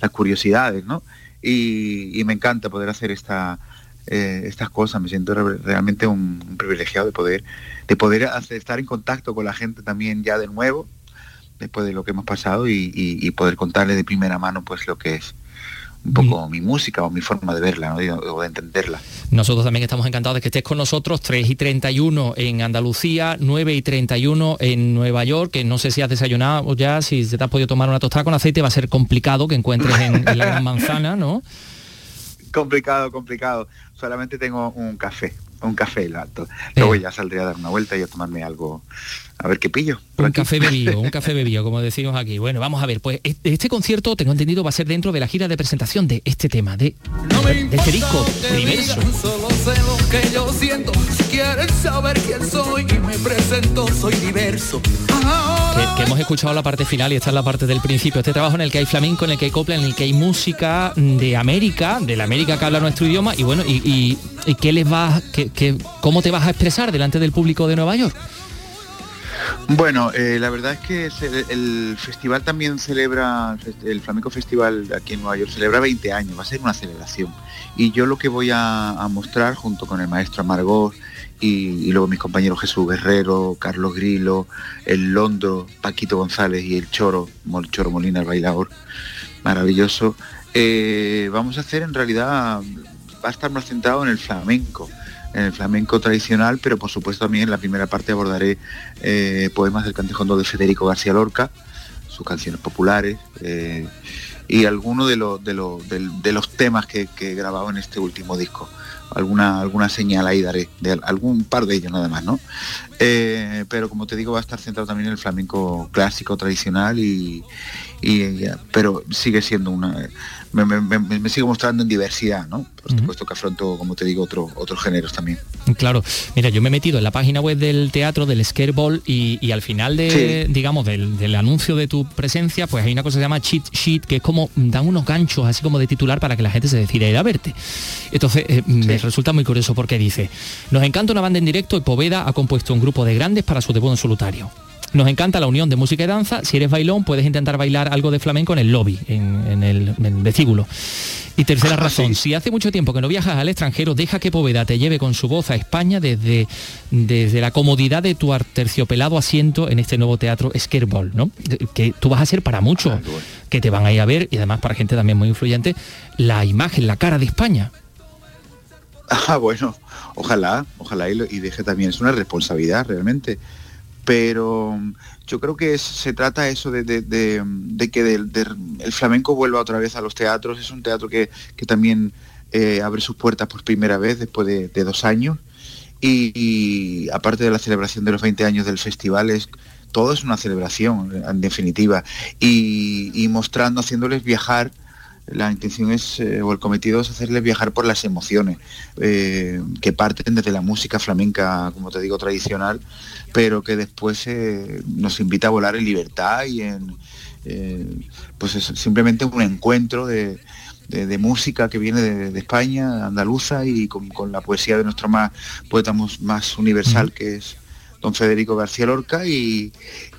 las curiosidades, ¿no? Y, me encanta poder hacer esta, estas cosas, me siento realmente un privilegiado de poder de poder estar en contacto con la gente también ya de nuevo, después de lo que hemos pasado y, poder contarle de primera mano pues lo que es un poco mm. mi música o mi forma de verla o de entenderla. Nosotros también estamos encantados de que estés con nosotros, 3 y 31 en Andalucía, 9 y 31 en Nueva York, que no sé si has desayunado ya, si se te has podido tomar una tostada con aceite, va a ser complicado que encuentres en, en la Gran Manzana, ¿no? [laughs] complicado, complicado. Solamente tengo un café, un café el alto. Luego ya saldré a dar una vuelta y a tomarme algo, a ver qué pillo. Un café bebido, un café bebido, [laughs] como decimos aquí. Bueno, vamos a ver, pues este concierto, tengo entendido, va a ser dentro de la gira de presentación de este tema, de, de este disco, Universo. Saber quién soy y me presento, soy diverso. Que, hemos escuchado la parte final y esta es la parte del principio. Este trabajo en el que hay flamenco, en el que hay copla, en el que hay música de América, de la América que habla nuestro idioma, y bueno, y, qué les vas, que, cómo te vas a expresar delante del público de Nueva York. Bueno, eh, la verdad es que el festival también celebra, el Flamenco Festival aquí en Nueva York celebra 20 años, va a ser una celebración. Y yo lo que voy a, mostrar junto con el maestro Amargós y, luego mis compañeros Jesús Guerrero, Carlos Grilo, el Londo, Paquito González y el Choro, el Choro Molina, el bailador, maravilloso, eh, vamos a hacer en realidad, va a estar más centrado en el flamenco en el flamenco tradicional, pero por supuesto también en la primera parte abordaré eh, poemas del cantejondo de Federico García Lorca, sus canciones populares eh, y algunos de, de, los temas que, he grabado en este último disco. Alguna, alguna señal ahí daré, de algún par de ellos nada más, ¿no? Eh, pero como te digo, va a estar centrado también en el flamenco clásico, tradicional, y, pero sigue siendo una me, sigo mostrando en diversidad, ¿no? Por supuesto que afronto, como te digo, otro, otros géneros también. Claro, mira, yo me he metido en la página web del teatro, del Scareball, y, y al final de, digamos, del, anuncio de tu presencia, pues hay una cosa que se llama cheat sheet, que es como dan unos ganchos así como de titular para que la gente se decida ir a verte. Entonces, eh, me resulta muy curioso porque dice, nos encanta una banda en directo y Poveda ha compuesto un grupo de grandes para su debut en solitario. Nos encanta la unión de música y danza. Si eres bailón, puedes intentar bailar algo de flamenco en el lobby, en, el, vestíbulo. Y tercera razón, si hace mucho tiempo que no viajas al extranjero, deja que Poveda te lleve con su voz a España desde, desde la comodidad de tu terciopelado asiento en este nuevo teatro Scareball, ¿no? Que tú vas a ser para muchos que te van a ir a ver y además para gente también muy influyente, la imagen, la cara de España. [laughs] Ah, bueno, ojalá, ojalá y, y deje también, es una responsabilidad realmente pero mm, yo creo que se trata eso de, que el flamenco vuelva otra vez a los teatros. Es un teatro que, también eh, abre sus puertas por primera vez después de, dos años. Y, aparte de la celebración de los 20 años del festival, es, todo es una celebración, en definitiva. Y, mostrando, haciéndoles viajar la intención es, eh, o el cometido es hacerles viajar por las emociones, eh, que parten desde la música flamenca, como te digo, tradicional, pero que después eh, nos invita a volar en libertad y en eh, pues es simplemente un encuentro de, música que viene de, España, andaluza y con, la poesía de nuestro más poeta más universal que es don Federico García Lorca y,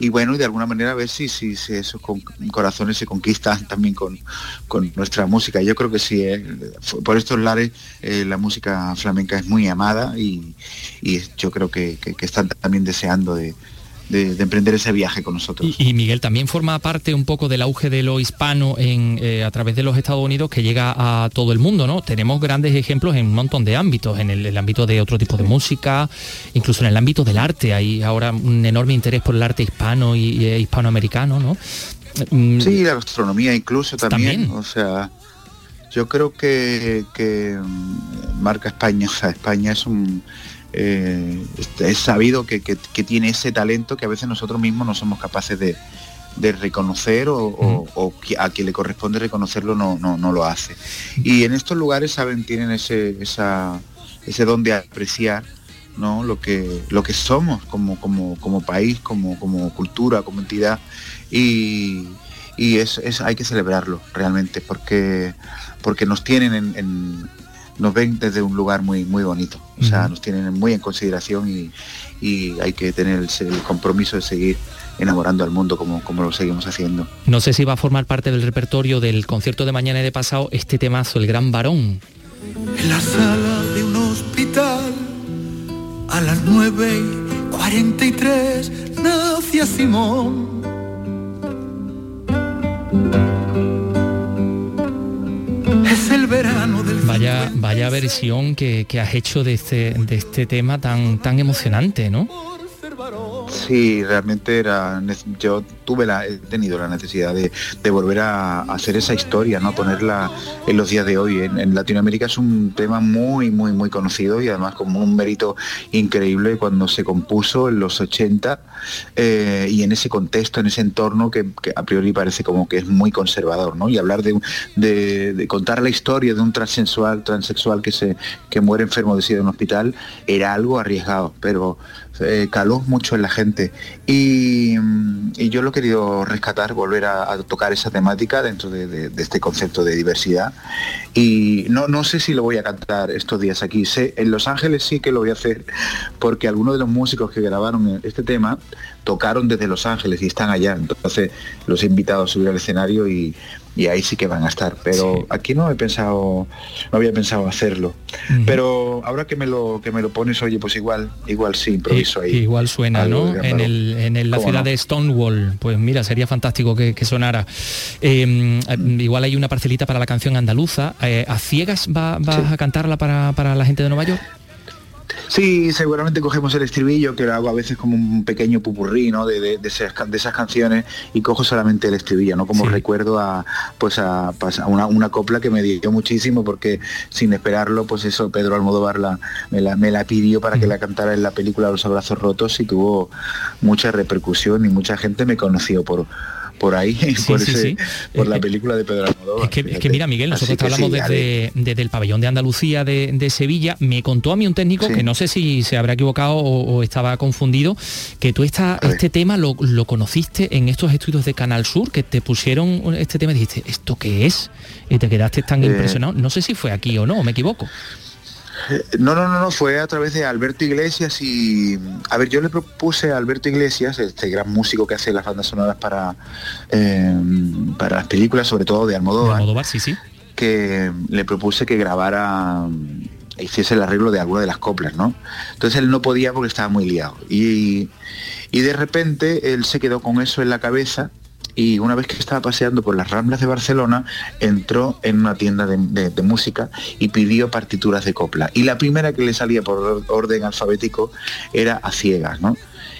bueno, y de alguna manera a ver si, si, esos corazones se conquistan también con, nuestra música. Yo creo que sí, ¿eh? por estos lares eh, la música flamenca es muy amada y, yo creo que, están también deseando de, de, emprender ese viaje con nosotros. Y, Miguel también forma parte un poco del auge de lo hispano en, eh, a través de los Estados Unidos que llega a todo el mundo, ¿no? Tenemos grandes ejemplos en un montón de ámbitos, en el, ámbito de otro tipo de música, incluso en el ámbito del arte. Hay ahora un enorme interés por el arte hispano y, hispanoamericano, ¿no? Mm. Sí, la gastronomía incluso también. O sea, yo creo que, que mm, marca España, o sea, España es un eh, es sabido que, tiene ese talento que a veces nosotros mismos no somos capaces de, reconocer o, a quien le corresponde reconocerlo no, no, lo hace. Y en estos lugares, saben, tienen ese, ese don de apreciar ¿no? lo, que, lo que somos como, como, como país, como, como cultura, como entidad. Y, es, hay que celebrarlo realmente porque, porque nos tienen en nos ven desde un lugar muy, muy bonito. O sea, nos tienen muy en consideración y, hay que tener el, compromiso de seguir enamorando al mundo como, como lo seguimos haciendo. No sé si va a formar parte del repertorio del concierto de mañana y de pasado este temazo, El Gran Varón. En la sala de un hospital, a las 9.43, nació Simón Vaya, vaya versión que, has hecho de este, de este tema tan, tan emocionante, ¿no? Sí, realmente era. Yo tuve la, he tenido la necesidad de, volver a, hacer esa historia, ¿no? Ponerla en los días de hoy. En, Latinoamérica es un tema muy, muy, muy conocido y además con un mérito increíble cuando se compuso en los 80 eh, y en ese contexto, en ese entorno que, a priori parece como que es muy conservador, ¿no? Y hablar de, de, contar la historia de un transexual, transexual que se que muere enfermo de SIDA en un hospital era algo arriesgado, pero eh, caló mucho en la gente. Y, yo lo querido rescatar, volver a, tocar esa temática dentro de, este concepto de diversidad. Y no, no sé si lo voy a cantar estos días aquí. Sé, en Los Ángeles sí que lo voy a hacer, porque algunos de los músicos que grabaron este tema tocaron desde Los Ángeles y están allá. Entonces los he invitado a subir al escenario y, y ahí sí que van a estar. Pero aquí no he pensado, no había pensado hacerlo. Pero ahora que me lo que me lo pones, oye, pues igual, igual sí, improviso ahí. Igual suena, ¿no? En, el, en la ciudad de Stonewall. Pues mira, sería fantástico que, sonara. Em, igual hay una parcelita para la canción andaluza. Eh, ¿A ciegas va, vas a cantarla para, para la gente de Nueva York? Sí, seguramente cogemos el estribillo, que lo hago a veces como un pequeño pupurrí, ¿no? De, esas, canciones y cojo solamente el estribillo, ¿no? Como recuerdo a pues a, pues, una, copla que me dio muchísimo porque sin esperarlo, pues eso, Pedro Almodóvar la, me, la, pidió para que la cantara en la película Los Abrazos Rotos y tuvo mucha repercusión y mucha gente me conoció por por ahí, [laughs] por, la película de Pedro Almodóvar. Es que, mira, Miguel, nosotros hablamos desde, el pabellón de Andalucía de, Sevilla. Me contó a mí un técnico que no sé si se habrá equivocado o, estaba confundido, que tú esta, este tema lo, conociste en estos estudios de Canal Sur, que te pusieron este tema y dijiste, ¿esto qué es? Y te quedaste tan eh, impresionado. No sé si fue aquí o no, me equivoco. No, no, no, no, fue a través de Alberto Iglesias y, a ver, yo le propuse a Alberto Iglesias, este gran músico que hace las bandas sonoras para, eh, para las películas, sobre todo de Almodóvar, Almodóvar sí, sí. que le propuse que grabara, hiciese el arreglo de alguna de las coplas, ¿no? Entonces él no podía porque estaba muy liado. Y, y de repente él se quedó con eso en la cabeza y una vez que estaba paseando por las Ramblas de Barcelona, entró en una tienda de, música y pidió partituras de copla. Y la primera que le salía por orden alfabético era a ciegas, ¿no?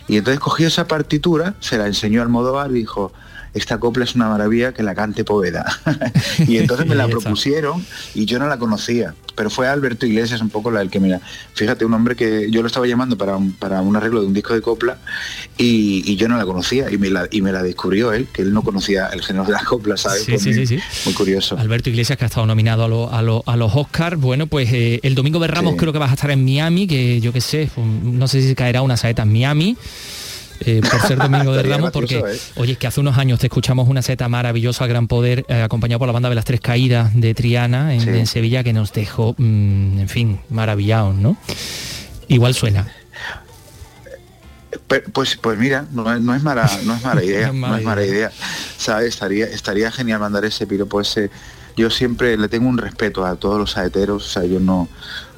Y entonces cogió esa partitura, se la enseñó al Modóvar y dijo, esta copla es una maravilla que la cante Poveda. [laughs] y entonces me la [laughs] propusieron y yo no la conocía, pero fue Alberto Iglesias un poco la del que, mira, fíjate, un hombre que yo lo estaba llamando para un, para un arreglo de un disco de copla y, yo no la conocía y me la, y me la descubrió él, que él no conocía el género de las coplas, ¿sabes? Sí, sí, sí, Muy curioso. Alberto Iglesias que ha estado nominado a, a, los Oscars. Bueno, pues eh, el domingo de Ramos creo que vas a estar en Miami, que yo qué sé, no sé si caerá una saeta en Miami. Eh, por ser Domingo [laughs] de Ramos, porque, ¿eh? oye, es que hace unos años te escuchamos una seta maravillosa, Gran Poder, eh, acompañado por la banda de las Tres Caídas de Triana en, Sevilla, que nos dejó, mm, en fin, maravillados, ¿no? Igual suena. Pues, pues mira, no, es mala, no es mala [laughs] idea, no es mala, idea. ¿Sabes? Estaría, estaría genial mandar ese piropo ese. Yo siempre le tengo un respeto a todos los saeteros, o sea, yo no,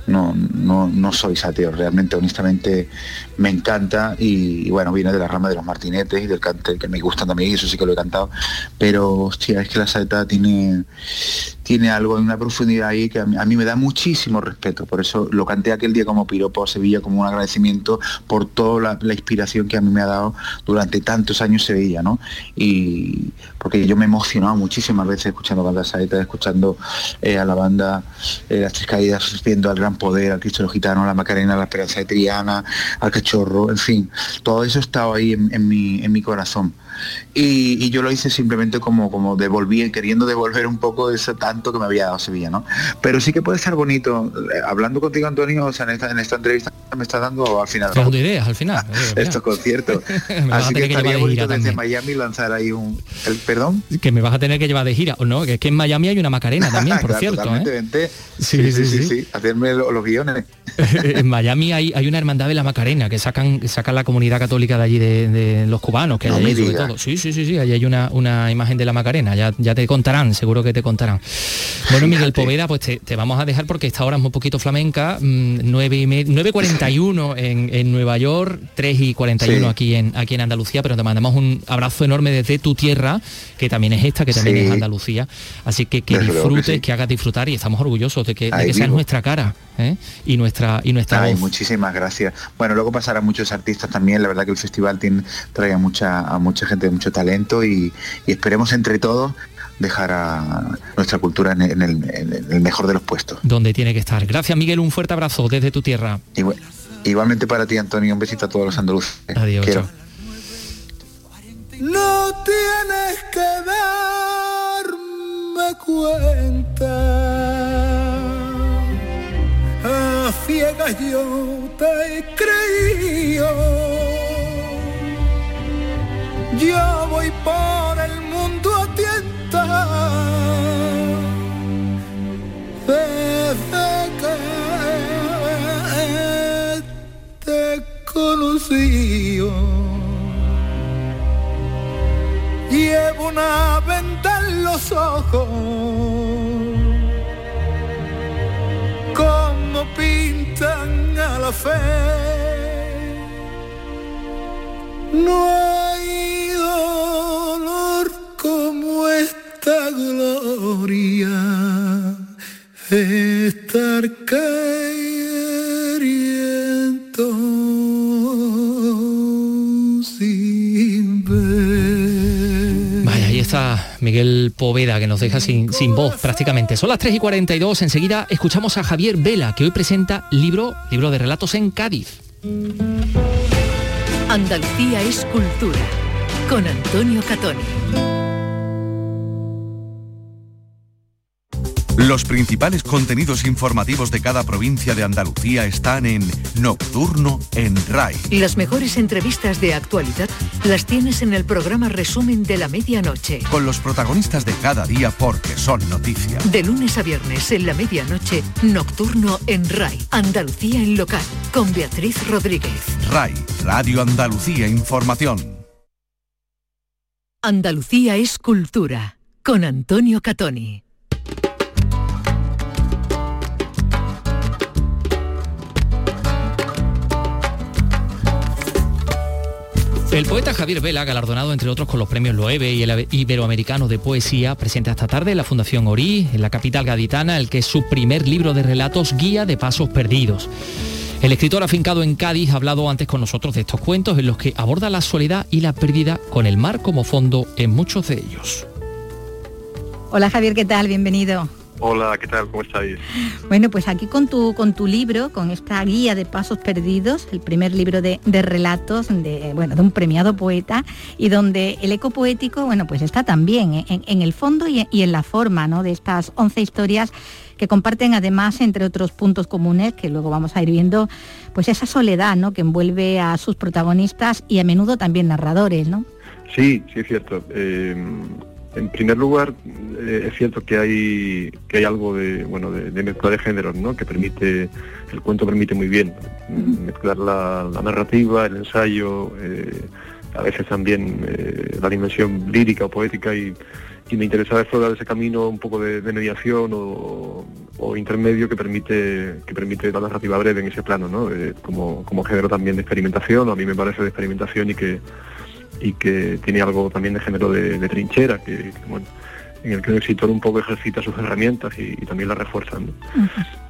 no, no, no soy ateo, realmente, honestamente, me encanta y, bueno, viene de la rama de los martinetes y del cante que me gustan también, y eso sí que lo he cantado, pero hostia, es que la saeta tiene, tiene algo, una profundidad ahí que a mí, me da muchísimo respeto, por eso lo canté aquel día como piropo a Sevilla, como un agradecimiento por toda la, inspiración que a mí me ha dado durante tantos años Sevilla, ¿no? Y porque yo me he emocionado muchísimas veces escuchando bandas saetas, escuchando eh, a la banda eh, Las Tres Caídas, viendo al Gran Poder, al Cristo los Gitanos, la Macarena, la Esperanza de Triana, al Cachorro, en fin, todo eso estaba ahí en, mi, en mi corazón. Y, yo lo hice simplemente como, como devolví, queriendo devolver un poco ese tanto que me había dado Sevilla, ¿no? Pero sí que puede ser bonito, eh, hablando contigo Antonio, o sea, en esta, en esta entrevista me está dando al final. Dando ideas al final. [laughs] Estos conciertos. [laughs] Así que, estaría bonito desde Miami lanzar ahí un. El, ¿Perdón? Que me vas a tener que llevar de gira, ¿o no? Que es que en Miami hay una Macarena también, [laughs] por cierto. ¿eh? Sí, sí, sí, sí, hacerme los, guiones. en Miami hay, hay una hermandad de la Macarena que sacan, sacan la comunidad católica de allí de, los cubanos, que hay allí todo. Sí, sí, sí, sí, ahí hay una, una imagen de la Macarena, ya, ya te contarán, seguro que te contarán. Bueno, Miguel Poveda, pues te, vamos a dejar porque esta hora es un poquito flamenca, 9 y 9.41 en, en Nueva York, 3 y 41 aquí, en, aquí en Andalucía, pero te mandamos un abrazo enorme desde tu tierra, que también es esta, que también es Andalucía. Así que que disfrutes, que, hagas disfrutar y estamos orgullosos de que, de que seas nuestra cara ¿eh? y nuestra y nuestra Ay, Muchísimas gracias. Bueno, luego pasarán muchos artistas también, la verdad que el festival tiene, trae a mucha, a mucha gente de mucho talento y, esperemos entre todos dejar a nuestra cultura en el, mejor de los puestos. Donde tiene que estar. Gracias Miguel, un fuerte abrazo desde tu tierra. igualmente para ti Antonio, un besito a todos los andaluces. Adiós. No tienes que darme cuenta a ciegas yo te he creído. Yo voy por el mundo a tienta desde que te conocí. Llevo una venta en los ojos como pintan a la fe. No hay esta gloria estar Miguel Poveda, que nos deja sin, sin voz prácticamente. Son las 3 y 42, enseguida escuchamos a Javier Vela, que hoy presenta libro, libro de relatos en Cádiz. Andalucía es cultura, con Antonio Catoni. Los principales contenidos informativos de cada provincia de Andalucía están en Nocturno en RAI. Las mejores entrevistas de actualidad las tienes en el programa Resumen de la Medianoche. Con los protagonistas de cada día porque son noticias. De lunes a viernes en la medianoche, Nocturno en RAI. Andalucía en local. Con Beatriz Rodríguez. RAI, Radio Andalucía Información. Andalucía es cultura. Con Antonio Catoni. El poeta Javier Vela, galardonado entre otros con los premios Loewe y el Iberoamericano de Poesía, presenta esta tarde en la Fundación Ori, en la capital gaditana, el que es su primer libro de relatos, Guía de Pasos Perdidos. El escritor afincado en Cádiz ha hablado antes con nosotros de estos cuentos en los que aborda la soledad y la pérdida con el mar como fondo en muchos de ellos. Hola Javier, ¿qué tal? Bienvenido. Hola, ¿qué tal? ¿Cómo estáis? Bueno, pues aquí con tu, con tu libro, con esta guía de pasos perdidos, el primer libro de, relatos de, bueno, de un premiado poeta y donde el eco poético, bueno, pues está también en, el fondo y, en la forma ¿no? de estas 11 historias que comparten además, entre otros puntos comunes, que luego vamos a ir viendo, pues esa soledad ¿no? que envuelve a sus protagonistas y a menudo también narradores, ¿no? Sí, sí es cierto. Eh, en primer lugar, eh, es cierto que hay que hay algo de bueno de, mezcla de géneros, ¿no? Que permite el cuento permite muy bien mezclar la, narrativa, el ensayo, eh, a veces también eh, la dimensión lírica o poética y, me interesaba explorar ese camino un poco de, mediación o o intermedio que permite que permite la narrativa breve en ese plano, ¿no? Eh, como, como género también de experimentación, a mí me parece de experimentación y que y que tiene algo también de género de, trinchera, que, bueno, en el que el escritor un poco ejercita sus herramientas y, también las refuerza.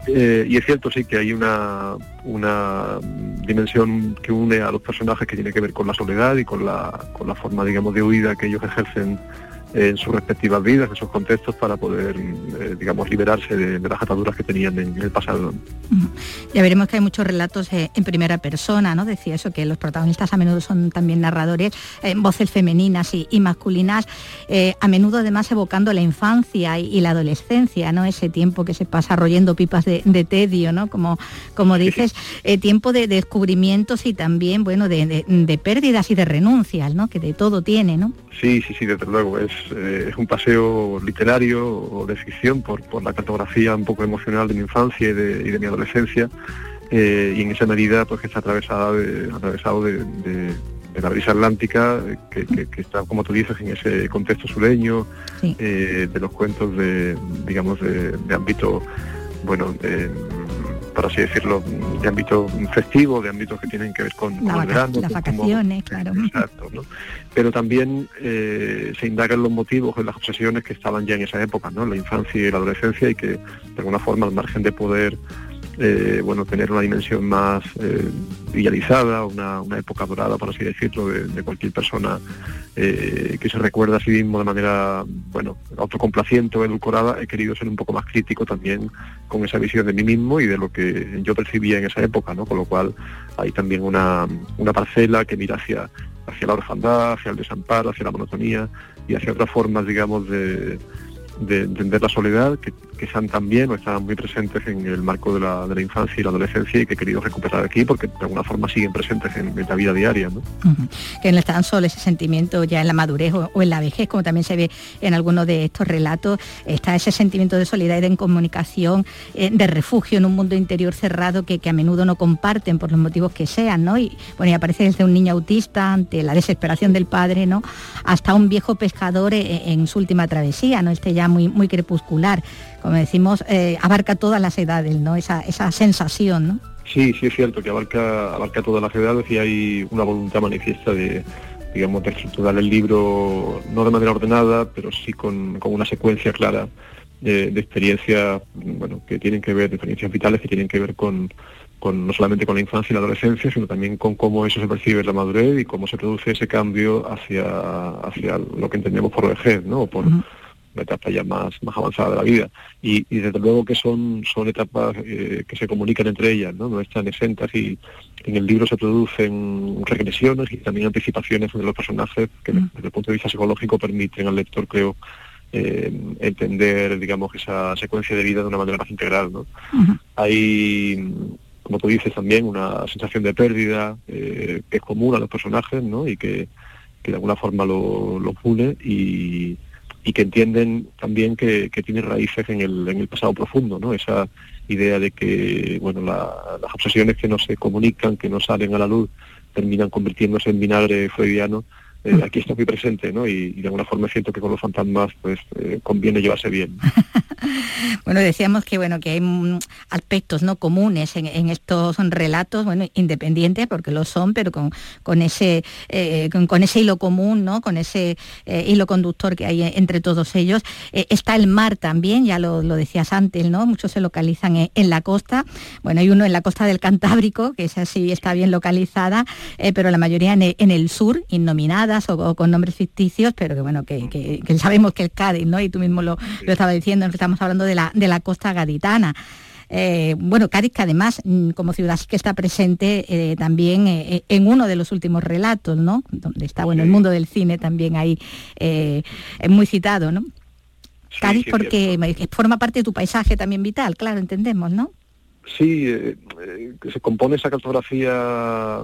Eh, y es cierto, sí, que hay una, una dimensión que une a los personajes que tiene que ver con la soledad y con la, con la forma, digamos, de huida que ellos ejercen en sus respectivas vidas, en sus contextos, para poder, eh, digamos, liberarse de, las ataduras que tenían en, el pasado. Ya veremos que hay muchos relatos eh, en primera persona, ¿no? Decía eso, que los protagonistas a menudo son también narradores, en voces femeninas y, masculinas, eh, a menudo además evocando la infancia y, la adolescencia, ¿no? Ese tiempo que se pasa royendo pipas de, tedio, ¿no? Como, como dices, tiempo de, descubrimientos y también, bueno, de, de, pérdidas y de renuncias, ¿no? Que de todo tiene, ¿no? Sí, sí, sí, desde luego. Es, eh, es un paseo literario o de ficción por, la cartografía un poco emocional de mi infancia y de, mi adolescencia eh, y en esa medida pues que está atravesada de, atravesado de, la brisa atlántica que, está como tú dices en ese contexto sureño eh, de los cuentos de digamos de, ámbito bueno de, por así decirlo, de ámbito festivo, de ámbitos que tienen que ver con, el verano. Las vacaciones, claro. Exacto, ¿no? Pero también eh, se indagan los motivos las obsesiones que estaban ya en esa época, ¿no? La infancia y la adolescencia y que de alguna forma al margen de poder eh, bueno, tener una dimensión más eh, idealizada, una, época dorada, por así decirlo, de, cualquier persona eh, que se recuerda a sí mismo de manera, bueno, autocomplaciente o edulcorada, he querido ser un poco más crítico también con esa visión de mí mismo y de lo que yo percibía en esa época, ¿no? Con lo cual hay también una, una parcela que mira hacia, hacia la orfandad, hacia el desamparo, hacia la monotonía y hacia otras formas, digamos, de de entender la soledad, que están también o están muy presentes en el marco de la, infancia y la adolescencia y que he querido recuperar aquí porque de alguna forma siguen presentes en, la vida diaria. ¿no? Que no están solo ese sentimiento ya en la madurez o, en la vejez, como también se ve en algunos de estos relatos, está ese sentimiento de solidaridad de comunicación, eh, de refugio en un mundo interior cerrado que, a menudo no comparten por los motivos que sean, ¿no? Y bueno, y aparece desde un niño autista ante la desesperación del padre, ¿no? Hasta un viejo pescador en, en su última travesía, ¿no? Este ya muy crepuscular, como decimos, eh, abarca todas las edades, ¿no? Esa, esa sensación, ¿no? Sí, sí es cierto que abarca, abarca todas las edades y hay una voluntad manifiesta de, digamos, de estructurar el libro no de manera ordenada, pero sí con, una secuencia clara de, experiencias, bueno, que tienen que ver, de experiencias vitales que tienen que ver con, con, no solamente con la infancia y la adolescencia, sino también con cómo eso se percibe en la madurez y cómo se produce ese cambio hacia, hacia lo que entendemos por vejez, ¿no? por, una etapa ya más, más avanzada de la vida. Y, desde luego que son, son etapas eh, que se comunican entre ellas, ¿no? no están exentas y en el libro se producen regresiones y también anticipaciones de los personajes que desde el punto de vista psicológico permiten al lector, creo, eh, entender, digamos, esa secuencia de vida de una manera más integral. ¿no? Hay como tú dices también, una sensación de pérdida eh, que es común a los personajes, ¿no? Y que, que de alguna forma lo, lo une y, y que entienden también que, tiene raíces en el, en el pasado profundo, ¿no? Esa idea de que, bueno, las obsesiones que no se comunican, que no salen a la luz, terminan convirtiéndose en vinagre freudiano, eh, aquí está muy presente, ¿no? Y, de alguna forma siento que con los fantasmas pues eh, conviene llevarse bien. [laughs] bueno, decíamos que bueno que hay mm, aspectos no comunes en, estos relatos, bueno, independientes porque lo son, pero con, con ese eh, con, ese hilo común, ¿no? Con ese hilo conductor que hay entre todos ellos. está el mar también, ya lo, decías antes, ¿no? Muchos se localizan en, la costa. Bueno, hay uno en la costa del Cantábrico, que es así, está bien localizada, pero la mayoría en en el sur, innominada o, con nombres ficticios, pero que bueno, que, [laughs] sabemos que el Cádiz, ¿no? Y tú mismo lo, lo estabas diciendo, estamos hablando de la, de la costa gaditana. Eh, bueno, Cádiz que además mm, como ciudad sí que está presente eh, también eh, en uno de los últimos relatos, ¿no? Donde está, bueno, el mundo del cine también ahí es muy citado, ¿no? Cádiz porque forma parte de tu paisaje también vital, claro, entendemos, ¿no? Sí, eh, eh, se compone esa cartografía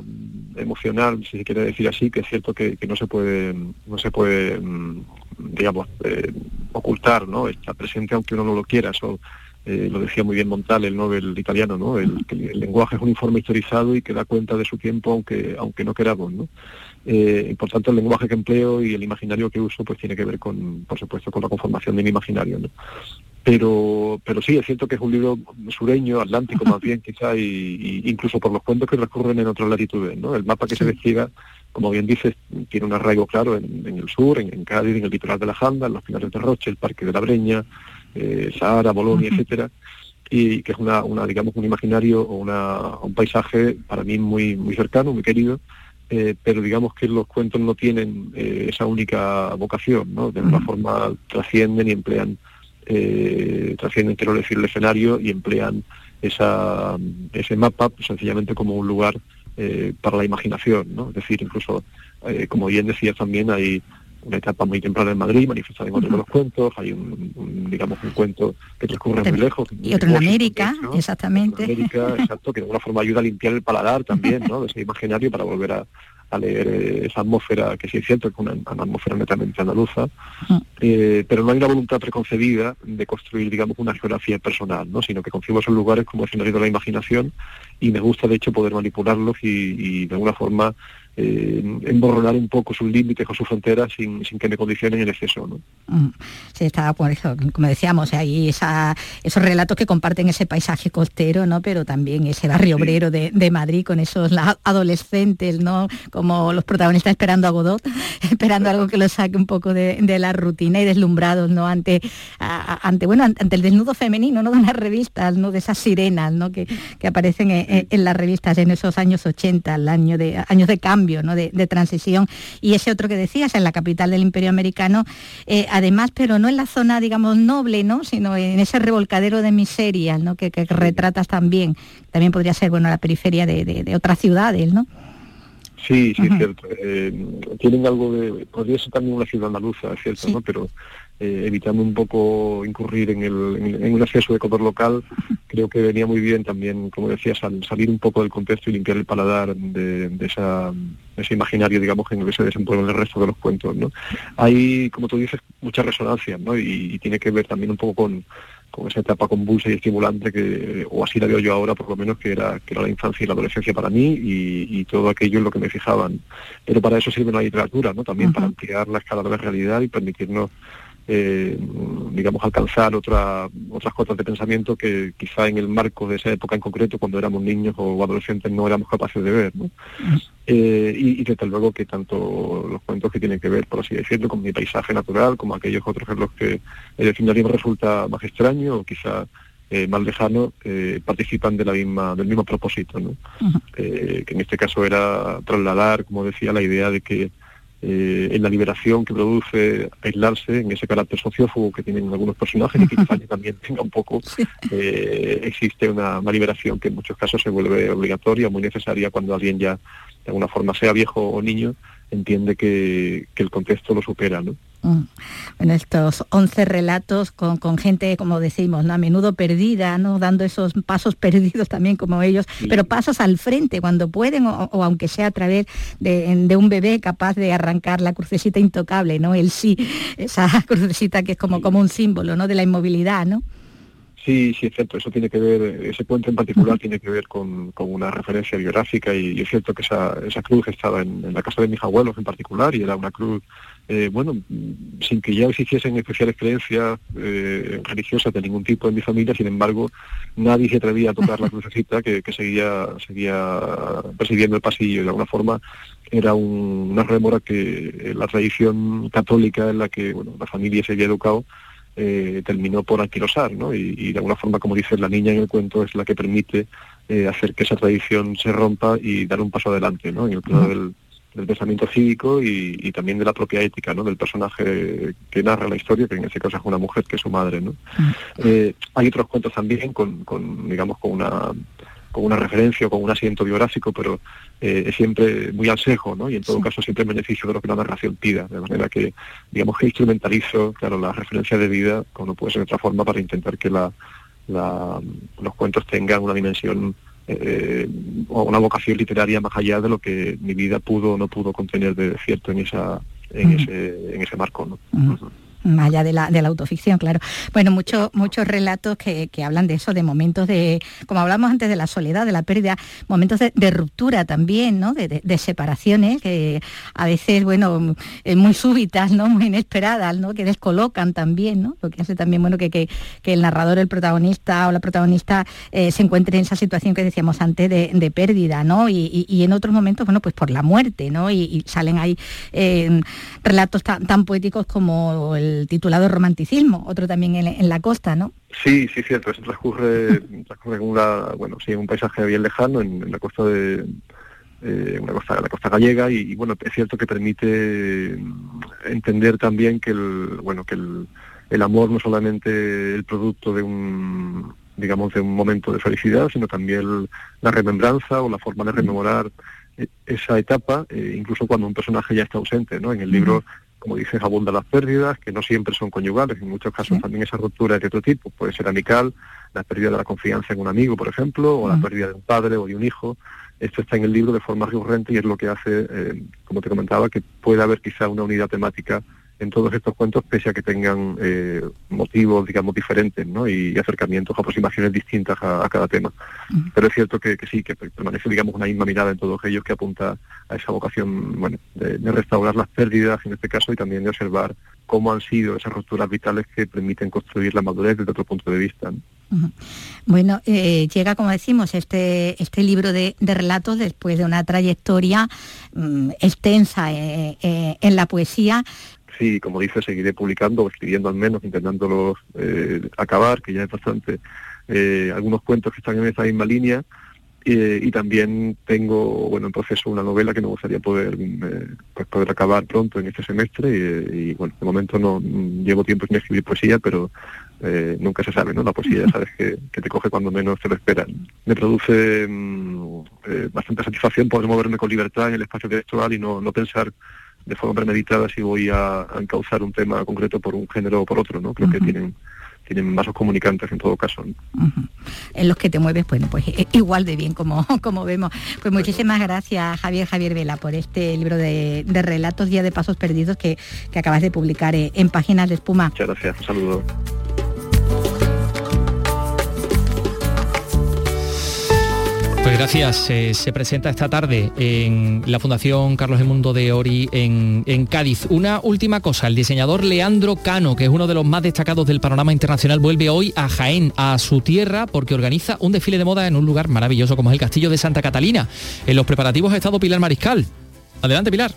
emocional, si se quiere decir así, que es cierto que, no se puede, no se puede, mm, digamos, eh, ocultar, ¿no? Está presente aunque uno no lo quiera. Eso eh, lo decía muy bien Montale, el Nobel italiano, ¿no? El, el lenguaje es un informe historizado y que da cuenta de su tiempo aunque, aunque no queramos, ¿no? Eh, y por tanto el lenguaje que empleo y el imaginario que uso pues tiene que ver con, por supuesto, con la conformación de mi imaginario, ¿no? Pero, pero sí, es cierto que es un libro sureño, atlántico más bien quizá, y, incluso por los cuentos que recurren en otras latitudes, ¿no? El mapa que se despliega, como bien dices, tiene un arraigo claro en, el sur, en, Cádiz, en el litoral de la Janda, en los finales de Roche, el Parque de la Breña, eh, Sahara, Bolonia, etcétera, y que es una, una, digamos, un imaginario o una, un paisaje para mí muy, muy cercano, muy querido, eh, pero digamos que los cuentos no tienen eh, esa única vocación, ¿no? De alguna forma trascienden y emplean eh, trascienden, quiero decir, el escenario y emplean esa, ese mapa pues, sencillamente como un lugar eh, para la imaginación, ¿no? Es decir, incluso, eh, como bien decía también, hay una etapa muy temprana en Madrid, manifestada en otros de los cuentos, hay un, digamos, un cuento que transcurre muy lejos. Y otro en América, exactamente. En América, [laughs] exacto, que de alguna forma ayuda a limpiar el paladar también, ¿no? De ese imaginario para volver a, a leer eh, esa atmósfera, que sí es cierto que es una, atmósfera netamente andaluza, eh, pero no hay una voluntad preconcebida de construir, digamos, una geografía personal, ¿no? sino que concibo esos lugares como escenario de la imaginación y me gusta, de hecho, poder manipularlos y, y de alguna forma eh, emborronar un poco sus límites o sus fronteras sin, sin, que me condicionen en exceso. ¿no? Mm. Sí, está por eso, como decíamos, hay esa, esos relatos que comparten ese paisaje costero, ¿no? pero también ese barrio obrero de, de, Madrid con esos adolescentes, ¿no? como los protagonistas esperando a Godot, [laughs] esperando algo que los saque un poco de, de la rutina y deslumbrados ¿no? ante, ante, bueno, ante el desnudo femenino ¿no? de unas revistas, ¿no? de esas sirenas ¿no? que, que aparecen en, en, las revistas en esos años 80, el año de, años de cambio de, transición. Y ese otro que decías, en la capital del Imperio Americano, eh, además, pero no en la zona, digamos, noble, ¿no? sino en ese revolcadero de miseria ¿no? que, retratas también. También podría ser bueno la periferia de, otras ciudades, ¿no? Sí, sí, es cierto. Eh, tienen algo de... Podría ser también una ciudad andaluza, es cierto, ¿no? Pero eh, evitando un poco incurrir en, el, en, un exceso de color local, creo que venía muy bien también, como decías, salir un poco del contexto y limpiar el paladar de, esa, ese imaginario, digamos, en el que se desenvuelve el resto de los cuentos. ¿no? Hay, como tú dices, mucha resonancia, ¿no? y, tiene que ver también un poco con, con esa etapa convulsa y estimulante que, o así la veo yo ahora por lo menos, que era, que era la infancia y la adolescencia para mí y, todo aquello en lo que me fijaban. Pero para eso sirve la literatura, ¿no? También para ampliar la escala de la realidad y permitirnos eh, digamos, alcanzar otra, otras cotas de pensamiento que quizá en el marco de esa época en concreto, cuando éramos niños o adolescentes, no éramos capaces de ver. Eh, y, desde luego que tanto los cuentos que tienen que ver, por así decirlo, con mi paisaje natural, como aquellos otros en los que el escenario resulta más extraño o quizá eh, más lejano, participan de la misma, del mismo propósito, que en este caso era trasladar, como decía, la idea de que eh, en la liberación que produce aislarse, en ese carácter sociófobo que tienen algunos personajes y que quizá [laughs] también tenga un poco, eh, existe una, liberación que en muchos casos se vuelve obligatoria, muy necesaria cuando alguien ya de alguna forma, sea viejo o niño, entiende que, que el contexto lo supera. ¿no? Mm. Bueno, estos 11 relatos con, con, gente, como decimos, ¿no? a menudo perdida, ¿no? dando esos pasos [laughs] perdidos también como ellos, pero pasos al frente cuando pueden o, aunque sea a través de, de, un bebé capaz de arrancar la crucecita intocable, ¿no? el sí, esa [laughs] crucecita que es como, como un símbolo ¿no? de la inmovilidad. ¿no? Sí, sí, es cierto. Eso tiene que ver, ese puente en particular tiene que ver con, con una referencia biográfica y, es cierto que esa, esa cruz estaba en, la casa de mis abuelos en particular y era una cruz, eh, bueno, sin que ya existiesen especiales creencias eh, religiosas de ningún tipo en mi familia, sin embargo, nadie se atrevía a tocar la [laughs] crucecita que, que seguía, seguía persiguiendo el pasillo y de alguna forma era una rémora que la tradición católica en la que bueno, la familia se había educado eh, terminó por anquilosar, ¿no? Y, de alguna forma, como dice la niña en el cuento, es la que permite eh, hacer que esa tradición se rompa y dar un paso adelante, ¿no? En el plano del, pensamiento cívico y, también de la propia ética, ¿no? Del personaje que narra la historia, que en este caso es una mujer que es su madre, ¿no? Eh, hay otros cuentos también con, con digamos, con una con una referencia o con un asiento biográfico, pero eh, es siempre muy al sejo, ¿no? Y en todo caso siempre en beneficio de lo que la narración pida, de manera que, digamos que instrumentalizo, claro, la referencia de vida, como no puede ser de otra forma, para intentar que la, los cuentos tengan una dimensión eh, o una vocación literaria más allá de lo que mi vida pudo o no pudo contener de cierto en esa en, ese, en ese marco, ¿no? Más allá de la, de la autoficción, claro. Bueno, muchos muchos relatos que, hablan de eso, de momentos de, como hablamos antes de la soledad, de la pérdida, momentos de, ruptura también, ¿no? De, separaciones que a veces, bueno, eh, muy súbitas, ¿no? Muy inesperadas, ¿no? Que descolocan también, ¿no? Lo que hace también, bueno, que, que, el narrador, el protagonista o la protagonista eh, se encuentre en esa situación que decíamos antes de, pérdida, ¿no? Y, en otros momentos, bueno, pues por la muerte, ¿no? Y, salen ahí eh, relatos tan poéticos como el titulado Romanticismo, otro también en, la costa, ¿no? Sí, sí, cierto. Eso transcurre, [laughs] transcurre en una, bueno, sí, un paisaje bien lejano, en, la costa de eh, una costa, la costa gallega, y, bueno, es cierto que permite entender también que el, bueno, que el, el amor no solamente el producto de un digamos de un momento de felicidad, sino también la remembranza o la forma de rememorar e, esa etapa, eh, incluso cuando un personaje ya está ausente, ¿no? En el libro como dices, abundan las pérdidas, que no siempre son conyugales, en muchos casos también esa ruptura es de otro tipo, puede ser amical, la pérdida de la confianza en un amigo, por ejemplo, o la pérdida de un padre o de un hijo. Esto está en el libro de forma recurrente y es lo que hace, eh, como te comentaba, que pueda haber quizá una unidad temática en todos estos cuentos, pese a que tengan eh, motivos, digamos, diferentes, ¿no? Y, acercamientos, aproximaciones distintas a, cada tema. Pero es cierto que, sí, que permanece, digamos, una misma mirada en todos ellos que apunta a esa vocación, bueno, de, restaurar las pérdidas, en este caso, y también de observar cómo han sido esas rupturas vitales que permiten construir la madurez desde otro punto de vista. Bueno, eh, llega, como decimos, este, este libro de, relatos después de una trayectoria mm, extensa eh, en la poesía, sí, como dice, seguiré publicando, escribiendo al menos, intentándolos eh, acabar, que ya es bastante, eh, algunos cuentos que están en esa misma línea. y también tengo bueno en proceso una novela que me gustaría poder eh, pues poder acabar pronto en este semestre y, bueno de momento no llevo tiempo sin escribir poesía pero nunca se sabe no la poesía ya [laughs] sabes que, te coge cuando menos te lo esperan me produce mm, bastante satisfacción poder moverme con libertad en el espacio textual y no, no pensar de forma premeditada si voy a, encauzar un tema concreto por un género o por otro, ¿no? Creo que tienen tienen vasos comunicantes en todo caso. En los que te mueves, bueno, pues eh, igual de bien como, [laughs] como vemos. Pues muchísimas gracias Javier Javier Vela por este libro de, relatos Día de Pasos Perdidos que, que acabas de publicar eh, en Páginas de Espuma. Muchas gracias, un saludo. Gracias. se presenta esta tarde en la Fundación Carlos El Mundo de Ori en, en, Cádiz. Una última cosa, el diseñador Leandro Cano, que es uno de los más destacados del panorama internacional, vuelve hoy a Jaén, a su tierra, porque organiza un desfile de moda en un lugar maravilloso como es el Castillo de Santa Catalina. En los preparativos ha estado Pilar Mariscal. Adelante, Pilar.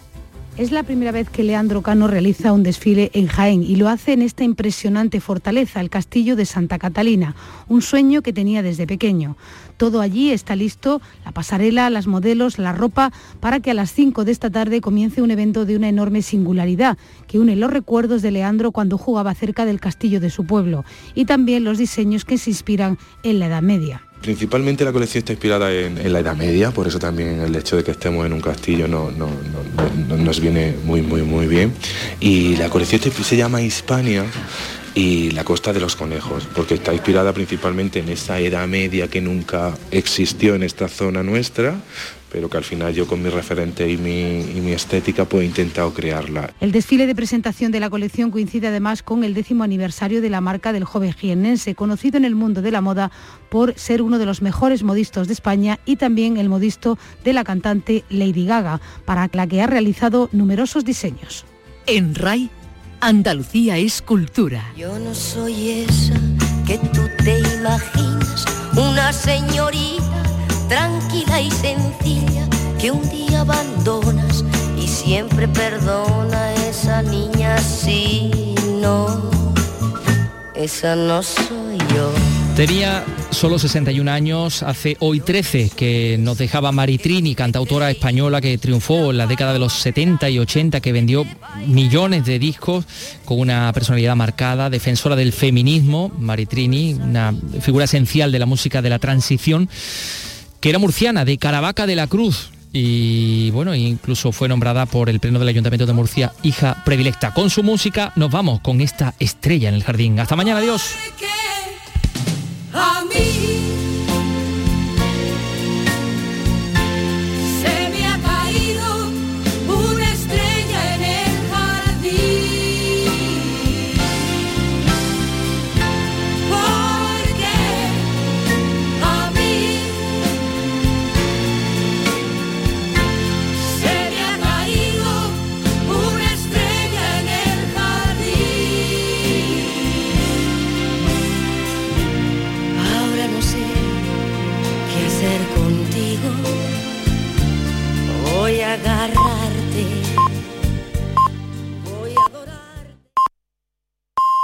Es la primera vez que Leandro Cano realiza un desfile en Jaén y lo hace en esta impresionante fortaleza, el castillo de Santa Catalina, un sueño que tenía desde pequeño. Todo allí está listo, la pasarela, las modelos, la ropa, para que a las 5 de esta tarde comience un evento de una enorme singularidad que une los recuerdos de Leandro cuando jugaba cerca del castillo de su pueblo y también los diseños que se inspiran en la Edad Media. Principalmente la colección está inspirada en, la Edad Media, por eso también el hecho de que estemos en un castillo no, nos viene muy, muy, muy bien. Y la colección se llama Hispania y la costa de los conejos, porque está inspirada principalmente en esa Edad Media que nunca existió en esta zona nuestra, pero que al final yo con mi referente y mi, estética pues he intentado crearla. El desfile de presentación de la colección coincide además con el décimo aniversario de la marca del joven jiennense, conocido en el mundo de la moda por ser uno de los mejores modistos de España y también el modisto de la cantante Lady Gaga, para la que ha realizado numerosos diseños. En RAI Andalucía es cultura. Yo no soy esa que tú te imaginas, una señorita tranquila y sencilla que un día abandonas y siempre perdona esa niña si no, esa no soy yo. Tenía solo 61 años, hace hoy 13 que nos dejaba Maritrini, cantautora española que triunfó en la década de los 70 y 80, que vendió millones de discos con una personalidad marcada, defensora del feminismo, Maritrini, una figura esencial de la música de la transición, que era murciana, de Caravaca de la Cruz, y bueno, incluso fue nombrada por el Pleno del Ayuntamiento de Murcia hija predilecta. Con su música nos vamos con esta estrella en el jardín. Hasta mañana, adiós.